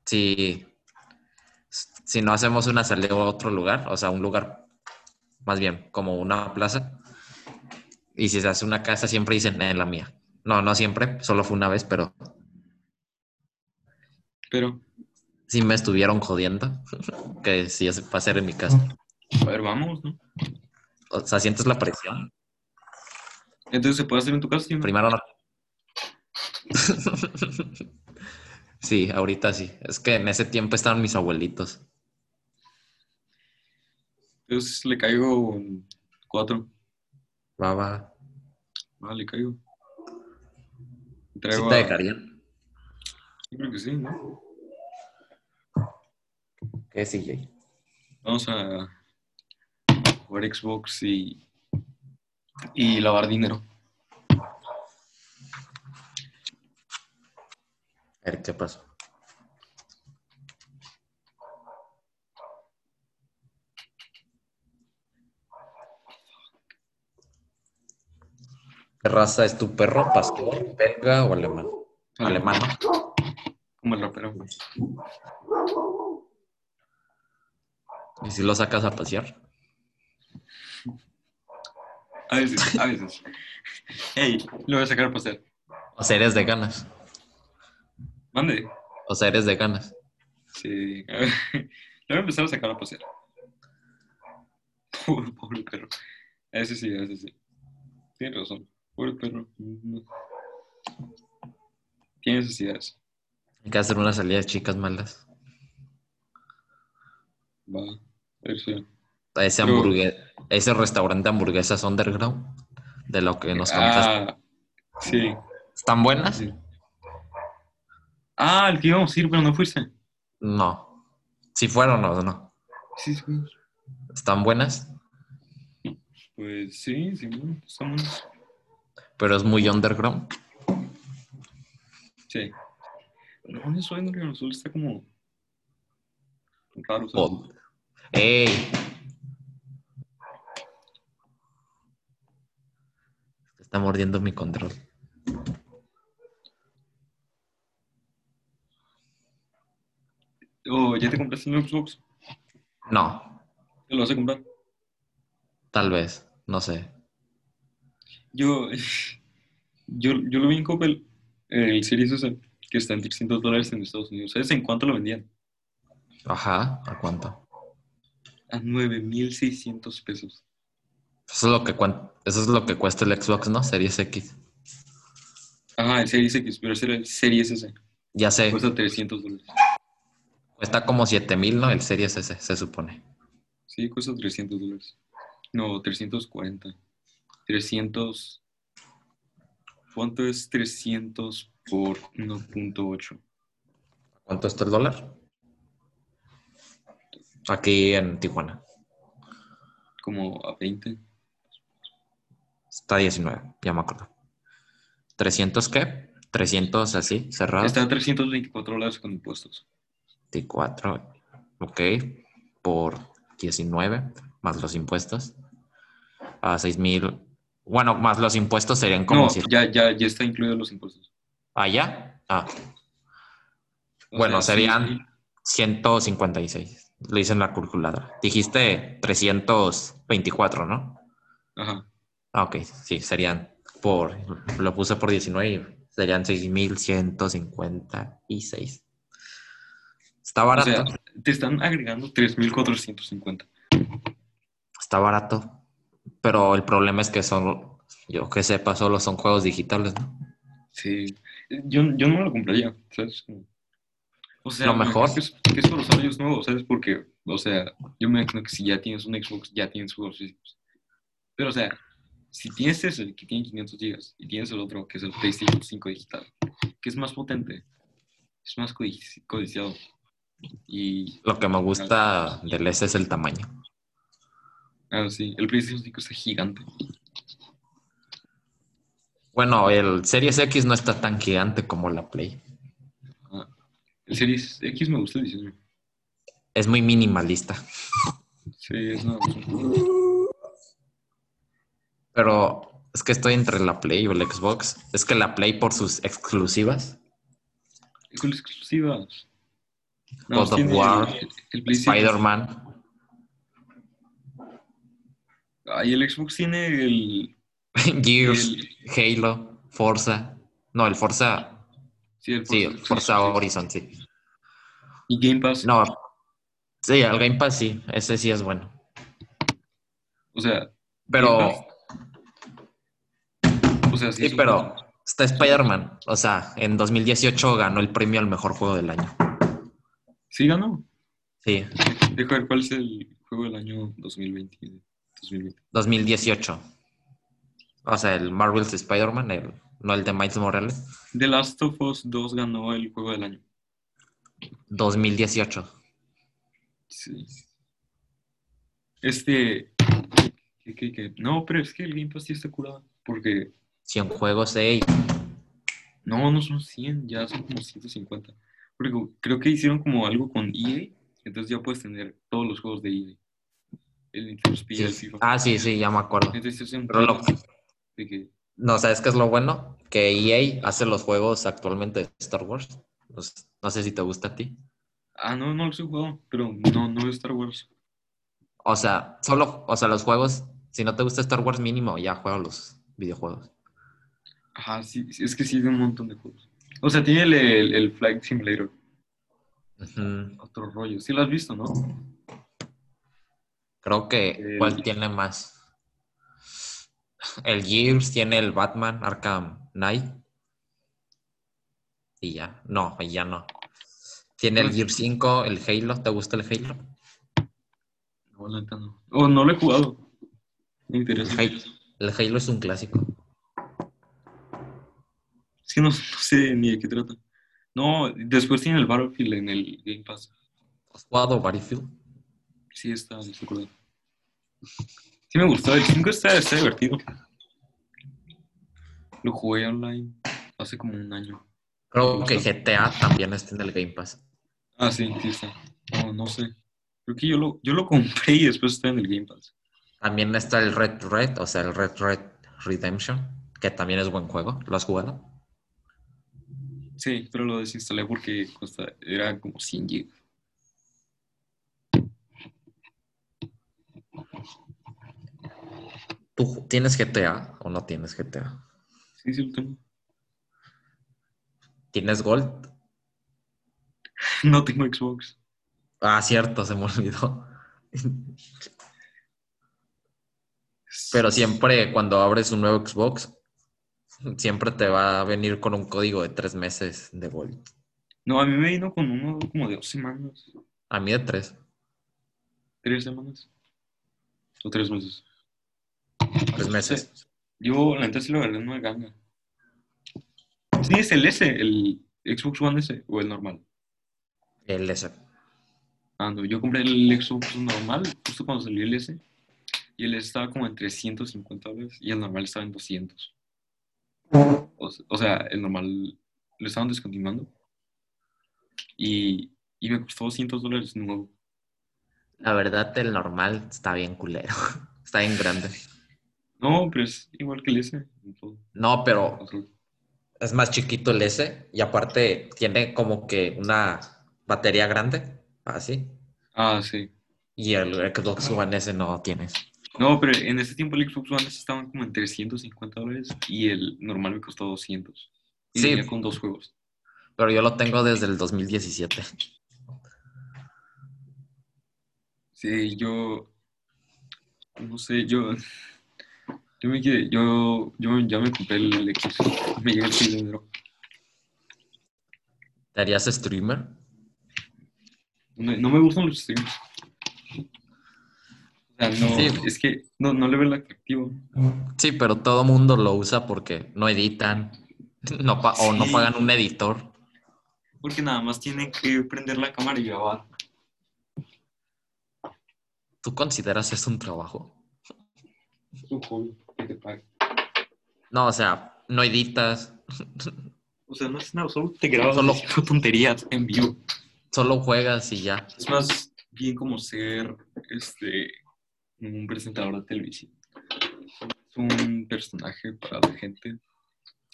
si, si no hacemos una salida a otro lugar, o sea, un lugar más bien como una plaza, y si se hace una casa, siempre dicen en la mía. No, no siempre, solo fue una vez, pero
Pero,
sí me estuvieron jodiendo que si es va a ser en mi casa.
a ver, vamos, ¿no?
O sea, sientes la presión.
Entonces, ¿se puede hacer en tu casa? sí?
Primero no. Sí, ahorita sí. Es que en ese tiempo estaban mis abuelitos.
Entonces, le caigo cuatro.
Va, va.
Ah, le caigo.
¿Sí
Traigo
te
a-
dejarían?
Yo creo que sí, ¿no?
¿Qué sigue?
Vamos a jugar Xbox y, y lavar dinero.
A ver, ¿qué pasó? ¿Qué raza es tu perro? ¿Pastor, belga o alemán? Alemán.
Como el rapero.
¿Y si lo sacas a pasear?
A veces, a veces. Ey, lo voy a sacar a pasear.
O sea, eres de ganas.
Mande.
O sea, eres de ganas.
Sí. A ver, Lo voy a empezar a sacar a pasear. Pobre, pobre perro. Ese sí, ese sí. Tienes razón. Pobre perro. Tiene necesidades.
Hay que hacer una salida de chicas malas.
Va. A ver si.
Ese, restaurante de hamburguesas underground, de lo que nos contaste.
Ah, sí.
¿Están buenas?
sí. Ah, el que íbamos a ir, pero no fuiste.
No. Si fueron o no.
Sí, sí.
¿Están buenas?
Pues sí, sí, bueno, estamos.
Pero es muy underground.
Sí. No, no soy underground, solo está como. Raro, ¿sabes?
Oh. ¡Ey! Está mordiendo mi control.
Oh, ¿ya te compraste el Xbox?
No,
¿Te lo vas a comprar?
tal vez. No sé.
Yo, yo, yo lo vi en Coppel, el Series S, que está en 300 dólares en Estados Unidos. ¿Sabes en cuánto lo vendían?
Ajá, ¿a cuánto?
A 9,600 pesos.
Eso es lo que, eso es lo que cuesta el Xbox, ¿no? Series X.
Ajá, el Series X, pero era el Series S.
Ya sé,
Cuesta 300 dólares.
cuesta como 7000, ¿no? El Series S, se supone.
Sí, cuesta 300 dólares. No, 340. 300. ¿Cuánto es 300 por 1.8?
¿Cuánto está el dólar? Aquí en Tijuana.
Como a 20.
Está a 19, ya me acuerdo. ¿300 qué? 300 así, cerrado.
Está a 324 dólares con impuestos.
24, ok, por 19, más los impuestos. A 6 mil. Bueno, más los impuestos serían como
No,
si.
ya, ya, ya está incluido los impuestos.
Ah,
O
bueno,
sea, sí,
serían
sí.
156. Lo hice en la calculadora. Dijiste 324, ¿no?
Ajá.
Ah, ok, sí, serían por. Lo puse por 19 y serían 6,156. Está
O
barato.
sea, te están agregando 3.450.
Está barato. Pero el problema es que son, yo que sepa, solo son juegos digitales, ¿no?
Sí. Yo, yo no lo compraría, ¿sabes? O sea,
Lo
me
mejor.
Que es, que es para usuarios nuevos, ¿sabes? Porque, o sea, yo me imagino que si ya tienes un Xbox, ya tienes juegos físicos. Pero, o sea, si tienes ese que tiene 500 gigas y tienes el otro que es el PlayStation 5 digital, que es más potente, es más codici- codiciado. Y,
Lo que me gusta del S es el tamaño.
ah, sí, el PlayStation 5 está gigante.
Bueno, el Series X no está tan gigante como la Play.
Ah, el Series X me gusta el diseño.
Es muy minimalista.
Sí, es una
Pero es que estoy entre la Play o el Xbox. Es que la Play por sus exclusivas.
Exclusivas.
God of War. Spider-Man.
Ay, el Xbox tiene el.
Gears,
el-
Halo, Forza. No, el Forza.
sí, el
Sí,
Forza-
Forza
sí.
Horizon, sí.
Y Game Pass.
No. Sí, el Game Pass sí. Ese sí es bueno.
O sea,
Pero.
Sí, es
pero está Spider-Man. O sea, en 2018 ganó el premio al mejor juego del año.
Sí ganó.
Sí,
Deja ver cuál es el juego del año 2020. 2020.
2018. O sea, el Marvel's Spider-Man, el- no el de Miles Morales.
The Last of Us 2 ganó el juego del año.
2018.
Sí. Este. ¿qué- qué- qué? No, pero es que el Game Pass sí está curado. Porque.
100 juegos, ey.
No, no son 100, ya son como 150. Porque creo que hicieron como algo con EA. Entonces ya puedes tener todos los juegos de EA. El Need Speed, el
Sí.
FIFA.
Ah, sí, sí, ya me acuerdo.
Entonces es
Pero lo-
de que.
No, ¿sabes qué es lo bueno? Que EA hace los juegos actualmente de Star Wars. Pues, no sé si te gusta a ti.
Ah, no, no los he jugado. Pero no, no es Star Wars.
O sea, solo, o sea, los juegos, si no te gusta Star Wars mínimo, ya juega los videojuegos.
Ajá, sí, sí, es que sí, de un montón de juegos. O sea, tiene el, el, el Flight Simulator. Otro rollo. Sí lo has visto, ¿no?
Creo que,
El-
¿cuál tiene más? El Gears tiene el Batman Arkham Knight. Y ya, no, ya no. Tiene el
Pues-
Gear 5, el Halo. ¿Te gusta el Halo?
No, no. Oh, no lo he jugado. Me
El
interesa.
Halo, el Halo es un clásico.
Que no, no sé ni de qué trata. No, después tiene el Battlefield en el Game Pass.
¿Has jugado Battlefield?
Sí, está, está curado. Sí me gustó. El 5 está, está divertido. Lo jugué online hace como un año.
Creo que GTA también está en el Game Pass.
Ah, sí, sí está. No, no sé. Creo que yo lo, yo lo compré y después está en el Game Pass.
También está el Red Red, o sea, el Red Red Redemption, que también es buen juego. ¿Lo has jugado?
Sí, pero lo desinstalé porque costa, era como 100 GB.
¿Tú tienes GTA o no tienes GTA?
Sí, sí lo tengo.
¿Tienes Gold?
No tengo Xbox.
Ah, cierto, se me olvidó. Pero siempre cuando abres un nuevo Xbox, siempre te va a venir con un código de tres meses de Gold.
No, a mí me vino con uno como de dos semanas.
A mí de tres.
¿Tres semanas? ¿O tres meses?
Tres meses.
Yo, la neta, sí lo agarré en una ganga. Sí, es el S, el Xbox One S o el normal.
El S.
Ah, no, yo compré el Xbox normal justo cuando salió el S. Y el S estaba como en 350 dólares y el normal estaba en 200. O, se- o sea, el normal lo estaban descontinuando. Y, y me costó 200 dólares nuevo.
La verdad, el normal está bien culero. Está bien grande.
No, pero es igual que el S.
No, pero es más chiquito el S y aparte tiene como que una batería grande, así.
Ah, sí.
Y el Xbox One S no tienes.
No, pero en ese tiempo el Xbox One estaban como en 350 dólares y el normal me costó 200. Y
Sí.
venía con dos juegos.
Pero yo lo tengo desde el 2017.
Sí, yo. No sé, yo. Yo me quedé. Yo, yo ya me compré el X. Me llega el 6 de enero.
¿Te harías streamer?
No, no me gustan los streams. Sea, no.
Sí.
Es que no, no le veo el atractivo.
Sí, pero todo mundo lo usa porque no editan no pa- o no pagan un editor.
Porque nada más tienen que prender la cámara y grabar.
¿Tú consideras eso un trabajo? No, o sea, no editas,
O sea, no es nada, solo te grabas
Solo-
tonterías en vivo.
solo juegas y ya.
Es más bien como ser este un presentador de televisión. un personaje para la gente.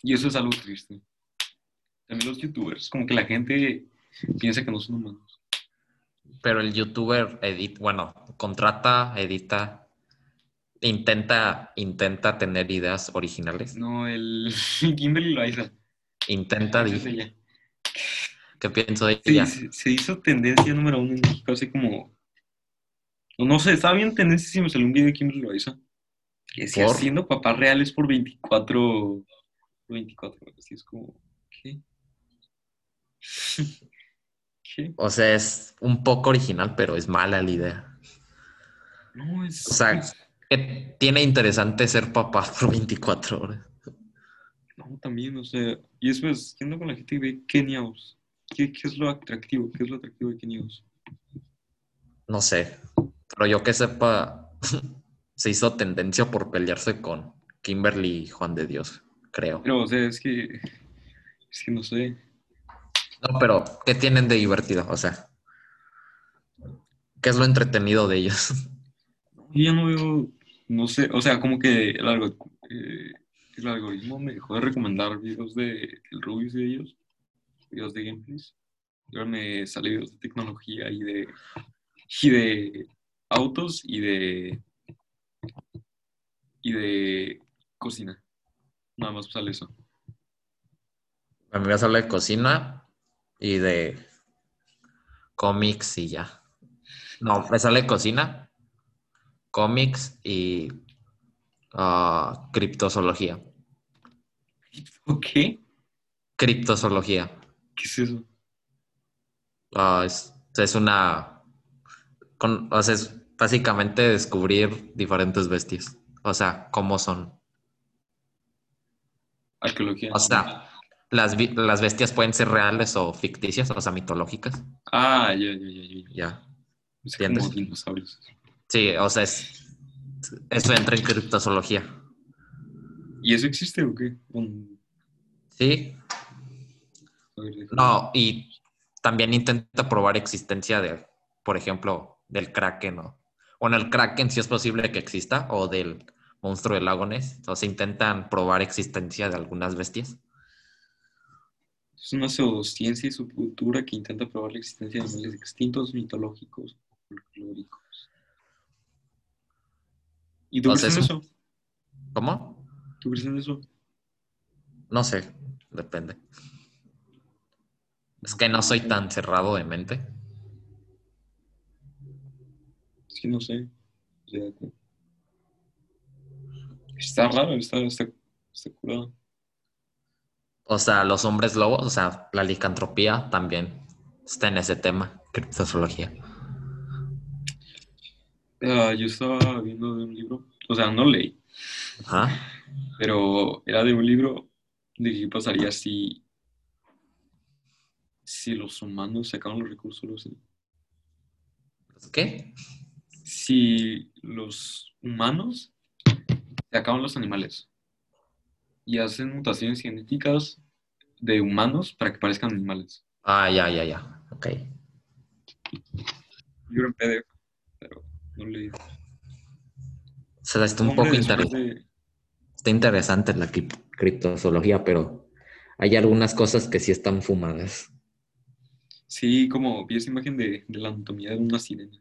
Y eso es algo triste. También los youtubers, como que la gente piensa que no son humanos.
Pero el youtuber edita, bueno, contrata, edita, intenta, intenta tener ideas originales.
No, el Kimberly Loaiza.
Intenta,
es.
¿qué pienso de ella?
se, se hizo tendencia número uno en México, así como. No sé, estaba bien tendencia si me salió un video de Kimberly Loaiza. Que decía,
¿Por?
siendo papás reales por 24. 24, así es como. ¿Qué? ¿Qué?
O sea, es un poco original, pero es mala la idea.
No, es.
O sea, ¿qué tiene interesante ser papá por 24 horas?
No, también, o sea. Y después, yendo con la gente que ve Keniaos. ¿Qué, ¿Qué es lo atractivo? ¿Qué es lo atractivo de Keniaos?
No sé. Pero yo que sepa, se hizo tendencia por pelearse con Kimberly y Juan de Dios, creo.
Pero, o sea, es que. Es que no sé.
No, pero ¿qué tienen de divertido? O sea, ¿qué es lo entretenido de ellos?
Yo no veo, no sé, o sea, como que el, eh, el algoritmo me dejó de recomendar videos de el Rubius de ellos, videos de gameplays. Y ahora me sale videos de tecnología y de, y de autos y de, y de cocina. Nada más sale eso.
A mí me sale de cocina y de cómics y ya. No, me sale de cocina, cómics y ah, criptozoología.
¿Qué
Criptozoología.
es eso?
Ah, es, es una. con- o sea, es básicamente descubrir diferentes bestias. O sea, cómo son.
Arqueología.
O sea, las, las bestias pueden ser reales o ficticias, o sea, mitológicas.
Ah, ya, ya, ya, ya.
Ya.
Es como dinosaurios.
Sí, o sea, es, eso entra en criptozoología.
¿Y eso existe o qué?
Sí, no, y también intenta probar existencia de, por ejemplo, del kraken, ¿no? Bueno, el kraken sí es posible que exista, o del monstruo del lago Ness. O sea, intentan probar existencia de algunas bestias.
Es una pseudociencia y subcultura que intenta probar la existencia de animales extintos, mitológicos, folclóricos. ¿Y tú crees en
es
eso?
¿Cómo?
¿Tú crees en eso?
No sé, depende. Es que no soy tan cerrado de mente.
Es que no sé. O sea, como- Está raro, está, está, está curado.
O sea, los hombres lobos, o sea, la licantropía también está en ese tema, criptozoología.
Ah, yo estaba viendo de un libro, o sea, no leí,
Ajá.
pero era de un libro de qué pasaría si, si los humanos sacaban los recursos.
¿Qué?
Si los humanos se acaban los animales y hacen mutaciones genéticas de humanos para que parezcan animales.
Ah, ya, ya, ya. Ok.
Libro en PDF, pero no leí.
O sea, está un poco interesante.
de-
Está interesante la crip- criptozoología, pero hay algunas cosas que sí están fumadas.
Sí, como vi esa imagen de, de la anatomía de una sirena.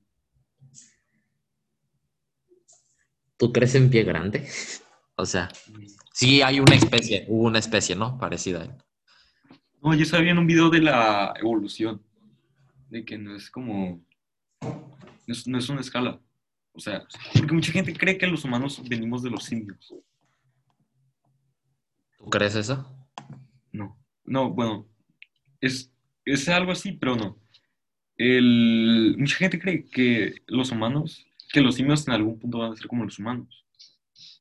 ¿Tú crees en pie grande? O sea, sí hay una especie, hubo una especie, ¿no? Parecida.
No, yo estaba viendo un video de la evolución, de que no es como, no es, no es una escala. O sea, porque mucha gente cree que los humanos venimos de los simios.
¿Tú crees eso?
No, no, bueno, es, es algo así, pero no. El, mucha gente cree que los humanos, que los simios en algún punto van a ser como los humanos.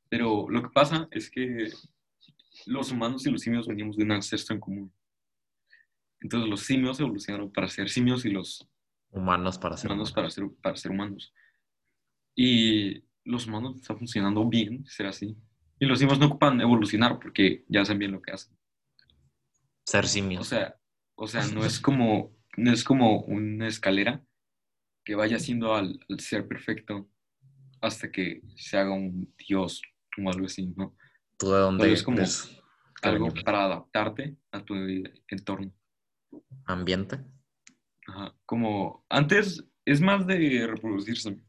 Pero lo que pasa es que los humanos y los simios venimos de un ancestro en común. Entonces los simios evolucionaron para ser simios y los
Humanos para ser
humanos
humanos.
para ser, para ser humanos. Y los humanos están funcionando bien, ser así. Y los simios no ocupan evolucionar porque ya saben bien lo que hacen.
Ser
O
simios.
sea, o sea, no es como, no es como una escalera que vaya haciendo al, al ser perfecto hasta que se haga un dios como algo así, ¿no?
¿Tú de dónde
Pero es como Algo para adaptarte a tu entorno.
ambiente?
Ajá. Como antes es más de reproducirse,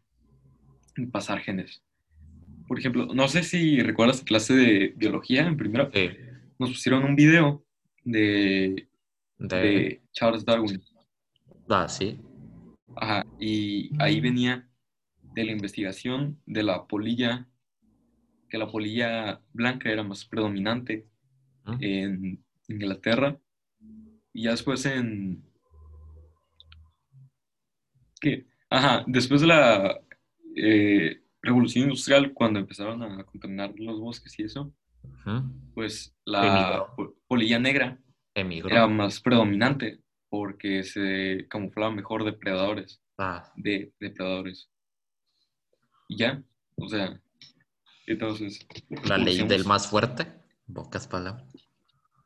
pasar genes. Por ejemplo, no sé si recuerdas clase de biología en primera,
Sí.
nos pusieron un video de,
De,
de Charles Darwin.
Ah, sí.
Ajá, y ahí venía de la investigación de la polilla, que la polilla blanca era más predominante
¿Mm?
en Inglaterra. Y ya después en... ¿Qué? Ajá, después de la eh, revolución industrial, cuando empezaron a contaminar los bosques y eso, pues la
Emigró.
polilla negra
Emigró.
era más predominante porque se camuflaba mejor depredadores,
Ah,
de depredadores. Y ya, o sea, entonces...
la ley del más fuerte. Pocas palabras.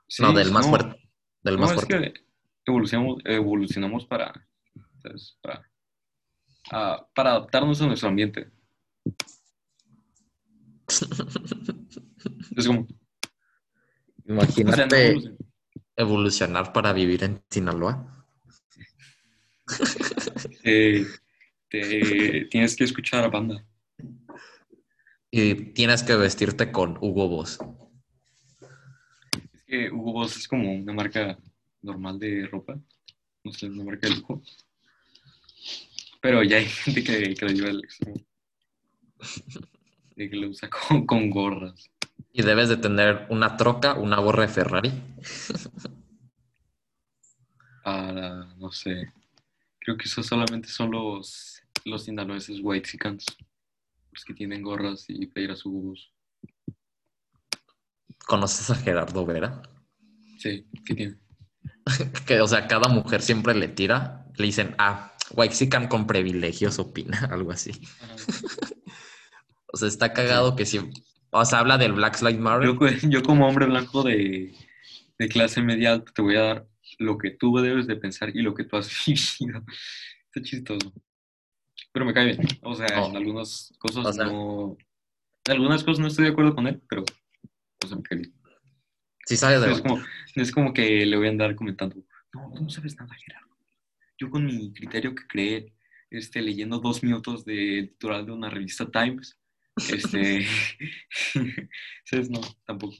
Sí,
no, del más
no,
fuerte. Del
no,
más
es
fuerte.
que evolucionamos, evolucionamos para, ¿sabes? Para, ah, para adaptarnos a nuestro ambiente. Es como, o sea, no
Imagínate evolucionar para vivir en Sinaloa.
eh, te- tienes que escuchar a banda.
Y tienes que vestirte con Hugo Boss.
Es que Hugo Boss es como una marca normal de ropa, no sé, una marca de lujo. Pero ya hay gente que, que lo lleva al extremo. De que lo usa con, con gorras.
Y debes de tener una troca, una gorra de Ferrari.
Ah, no sé. Creo que esos solamente son los, los sinaloenses whitexicans. Los que tienen gorras y playeras Hugo Boss.
¿Conoces a Gerardo Vera?
Sí, ¿qué tiene?
Que, o sea, cada mujer siempre le tira. Le dicen, ah, Waxican con privilegios opina, algo así. O sea, está cagado que siempre... O sea, habla del Black Lives Matter.
Yo, yo como hombre blanco de, de clase media alta te voy a dar lo que tú debes de pensar y lo que tú has vivido. Está chistoso. Pero me cae bien. O sea,
No.
en algunas cosas
O sea-
no... En algunas cosas no estoy de acuerdo con él, pero... O sea, me cae bien.
Sí sabe de...
Es, como, es como que le voy a andar comentando, no, tú no sabes nada, Gerardo. Yo con mi criterio que creé, este, leyendo dos minutos del titular de una revista Times, este, ¿sabes? No, tampoco.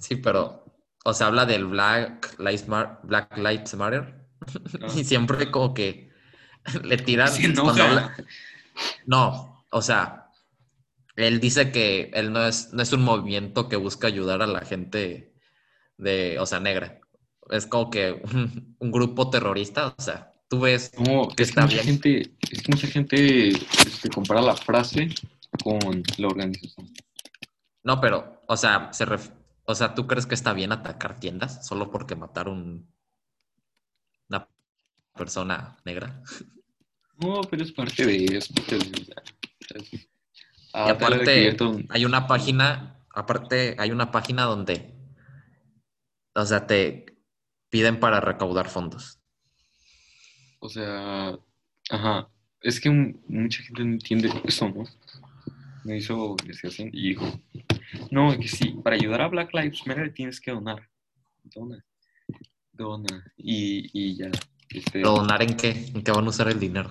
Sí, pero... O sea, habla del Black Lives, Mar- Black Lives Matter.
No.
Y siempre como que le tiran...
Se enoja.
habla- No, o sea, él dice que él no es, no es un movimiento que busca ayudar a la gente de, o sea, negra. Es como que un, un grupo terrorista, o sea, tú ves,
No,
Que
es que
está
mucha
bien.
gente, es que mucha gente este, compara la frase con la organización.
no, pero, o sea, se ref- o sea, ¿tú crees que está bien atacar tiendas solo porque mataron una persona negra?
No, pero es parte de.
Y
Ah,
aparte, hay una página, aparte, hay una página donde, o sea, te piden para recaudar fondos.
O sea, ajá, es que mucha gente no entiende eso, ¿no? Me hizo investigación y dijo, no, que sí, para ayudar a Black Lives Matter tienes que donar. Dona, dona. Y, y ya. Este,
¿Pero donar en qué? ¿En qué van a usar el dinero?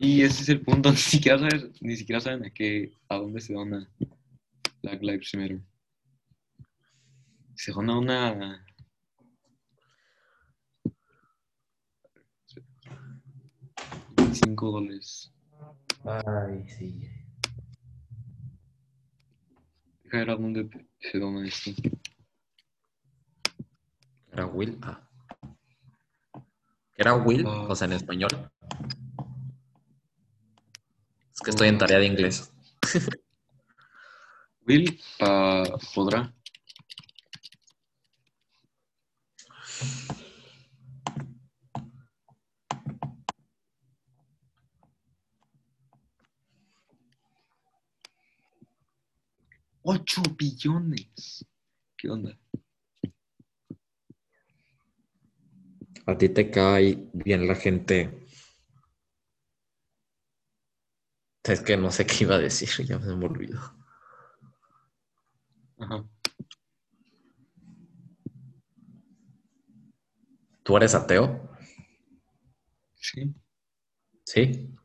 y ese es el punto, ni siquiera, sabes, ni siquiera saben a qué, a dónde se dona Black Lives Matter. Se dona una... 5 dólares.
Ay, sí.
Deja ver a dónde te- se dona esto.
¿Era Will? Ah. ¿Era Will?
Ah.
O sea, en español. Es que estoy en tarea de inglés.
Will ah, podrá. ¡Ocho billones! ¿Qué onda?
A ti te cae bien la gente. Es que no sé qué iba a decir, ya me olvidó.
Ajá.
¿Tú eres ateo?
Sí.
Sí.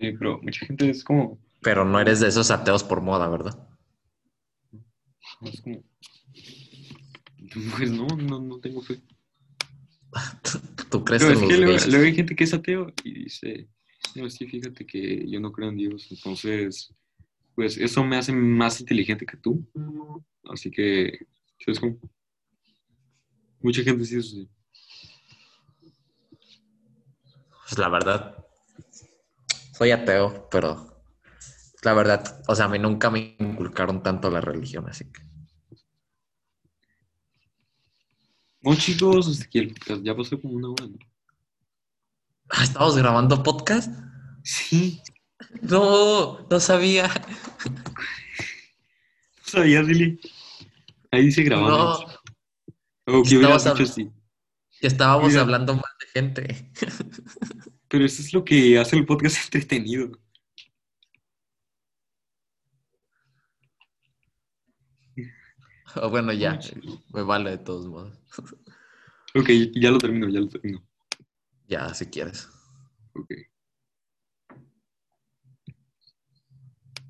Sí, pero mucha gente es como.
Pero no eres de esos ateos por moda, ¿verdad?
Es como. Pues no, no, no tengo fe.
¿Tú crees en
es que luego, luego hay gente que es ateo y dice, no, sí, fíjate que yo no creo en Dios, entonces, pues eso me hace más inteligente que tú. Así que, ¿sabes cómo? Mucha gente sí eso sí.
Pues la verdad, soy ateo, pero la verdad, o sea, a mí nunca me inculcaron tanto la religión, así que.
Bueno, chicos, hasta aquí el podcast ya pasó como una hora, ¿no?
Ah, ¿Estamos grabando podcast?
Sí,
No, no sabía.
no sabía, Lili. Ahí dice grabando.
No,
O que hubieras
Estabas
dicho sí.
que estábamos
Mira.
hablando mal de gente.
Pero eso es lo que hace el podcast entretenido.
O bueno, ya, me vale de todos modos.
Ok, ya lo termino, ya lo termino.
Ya, si quieres.
Ok.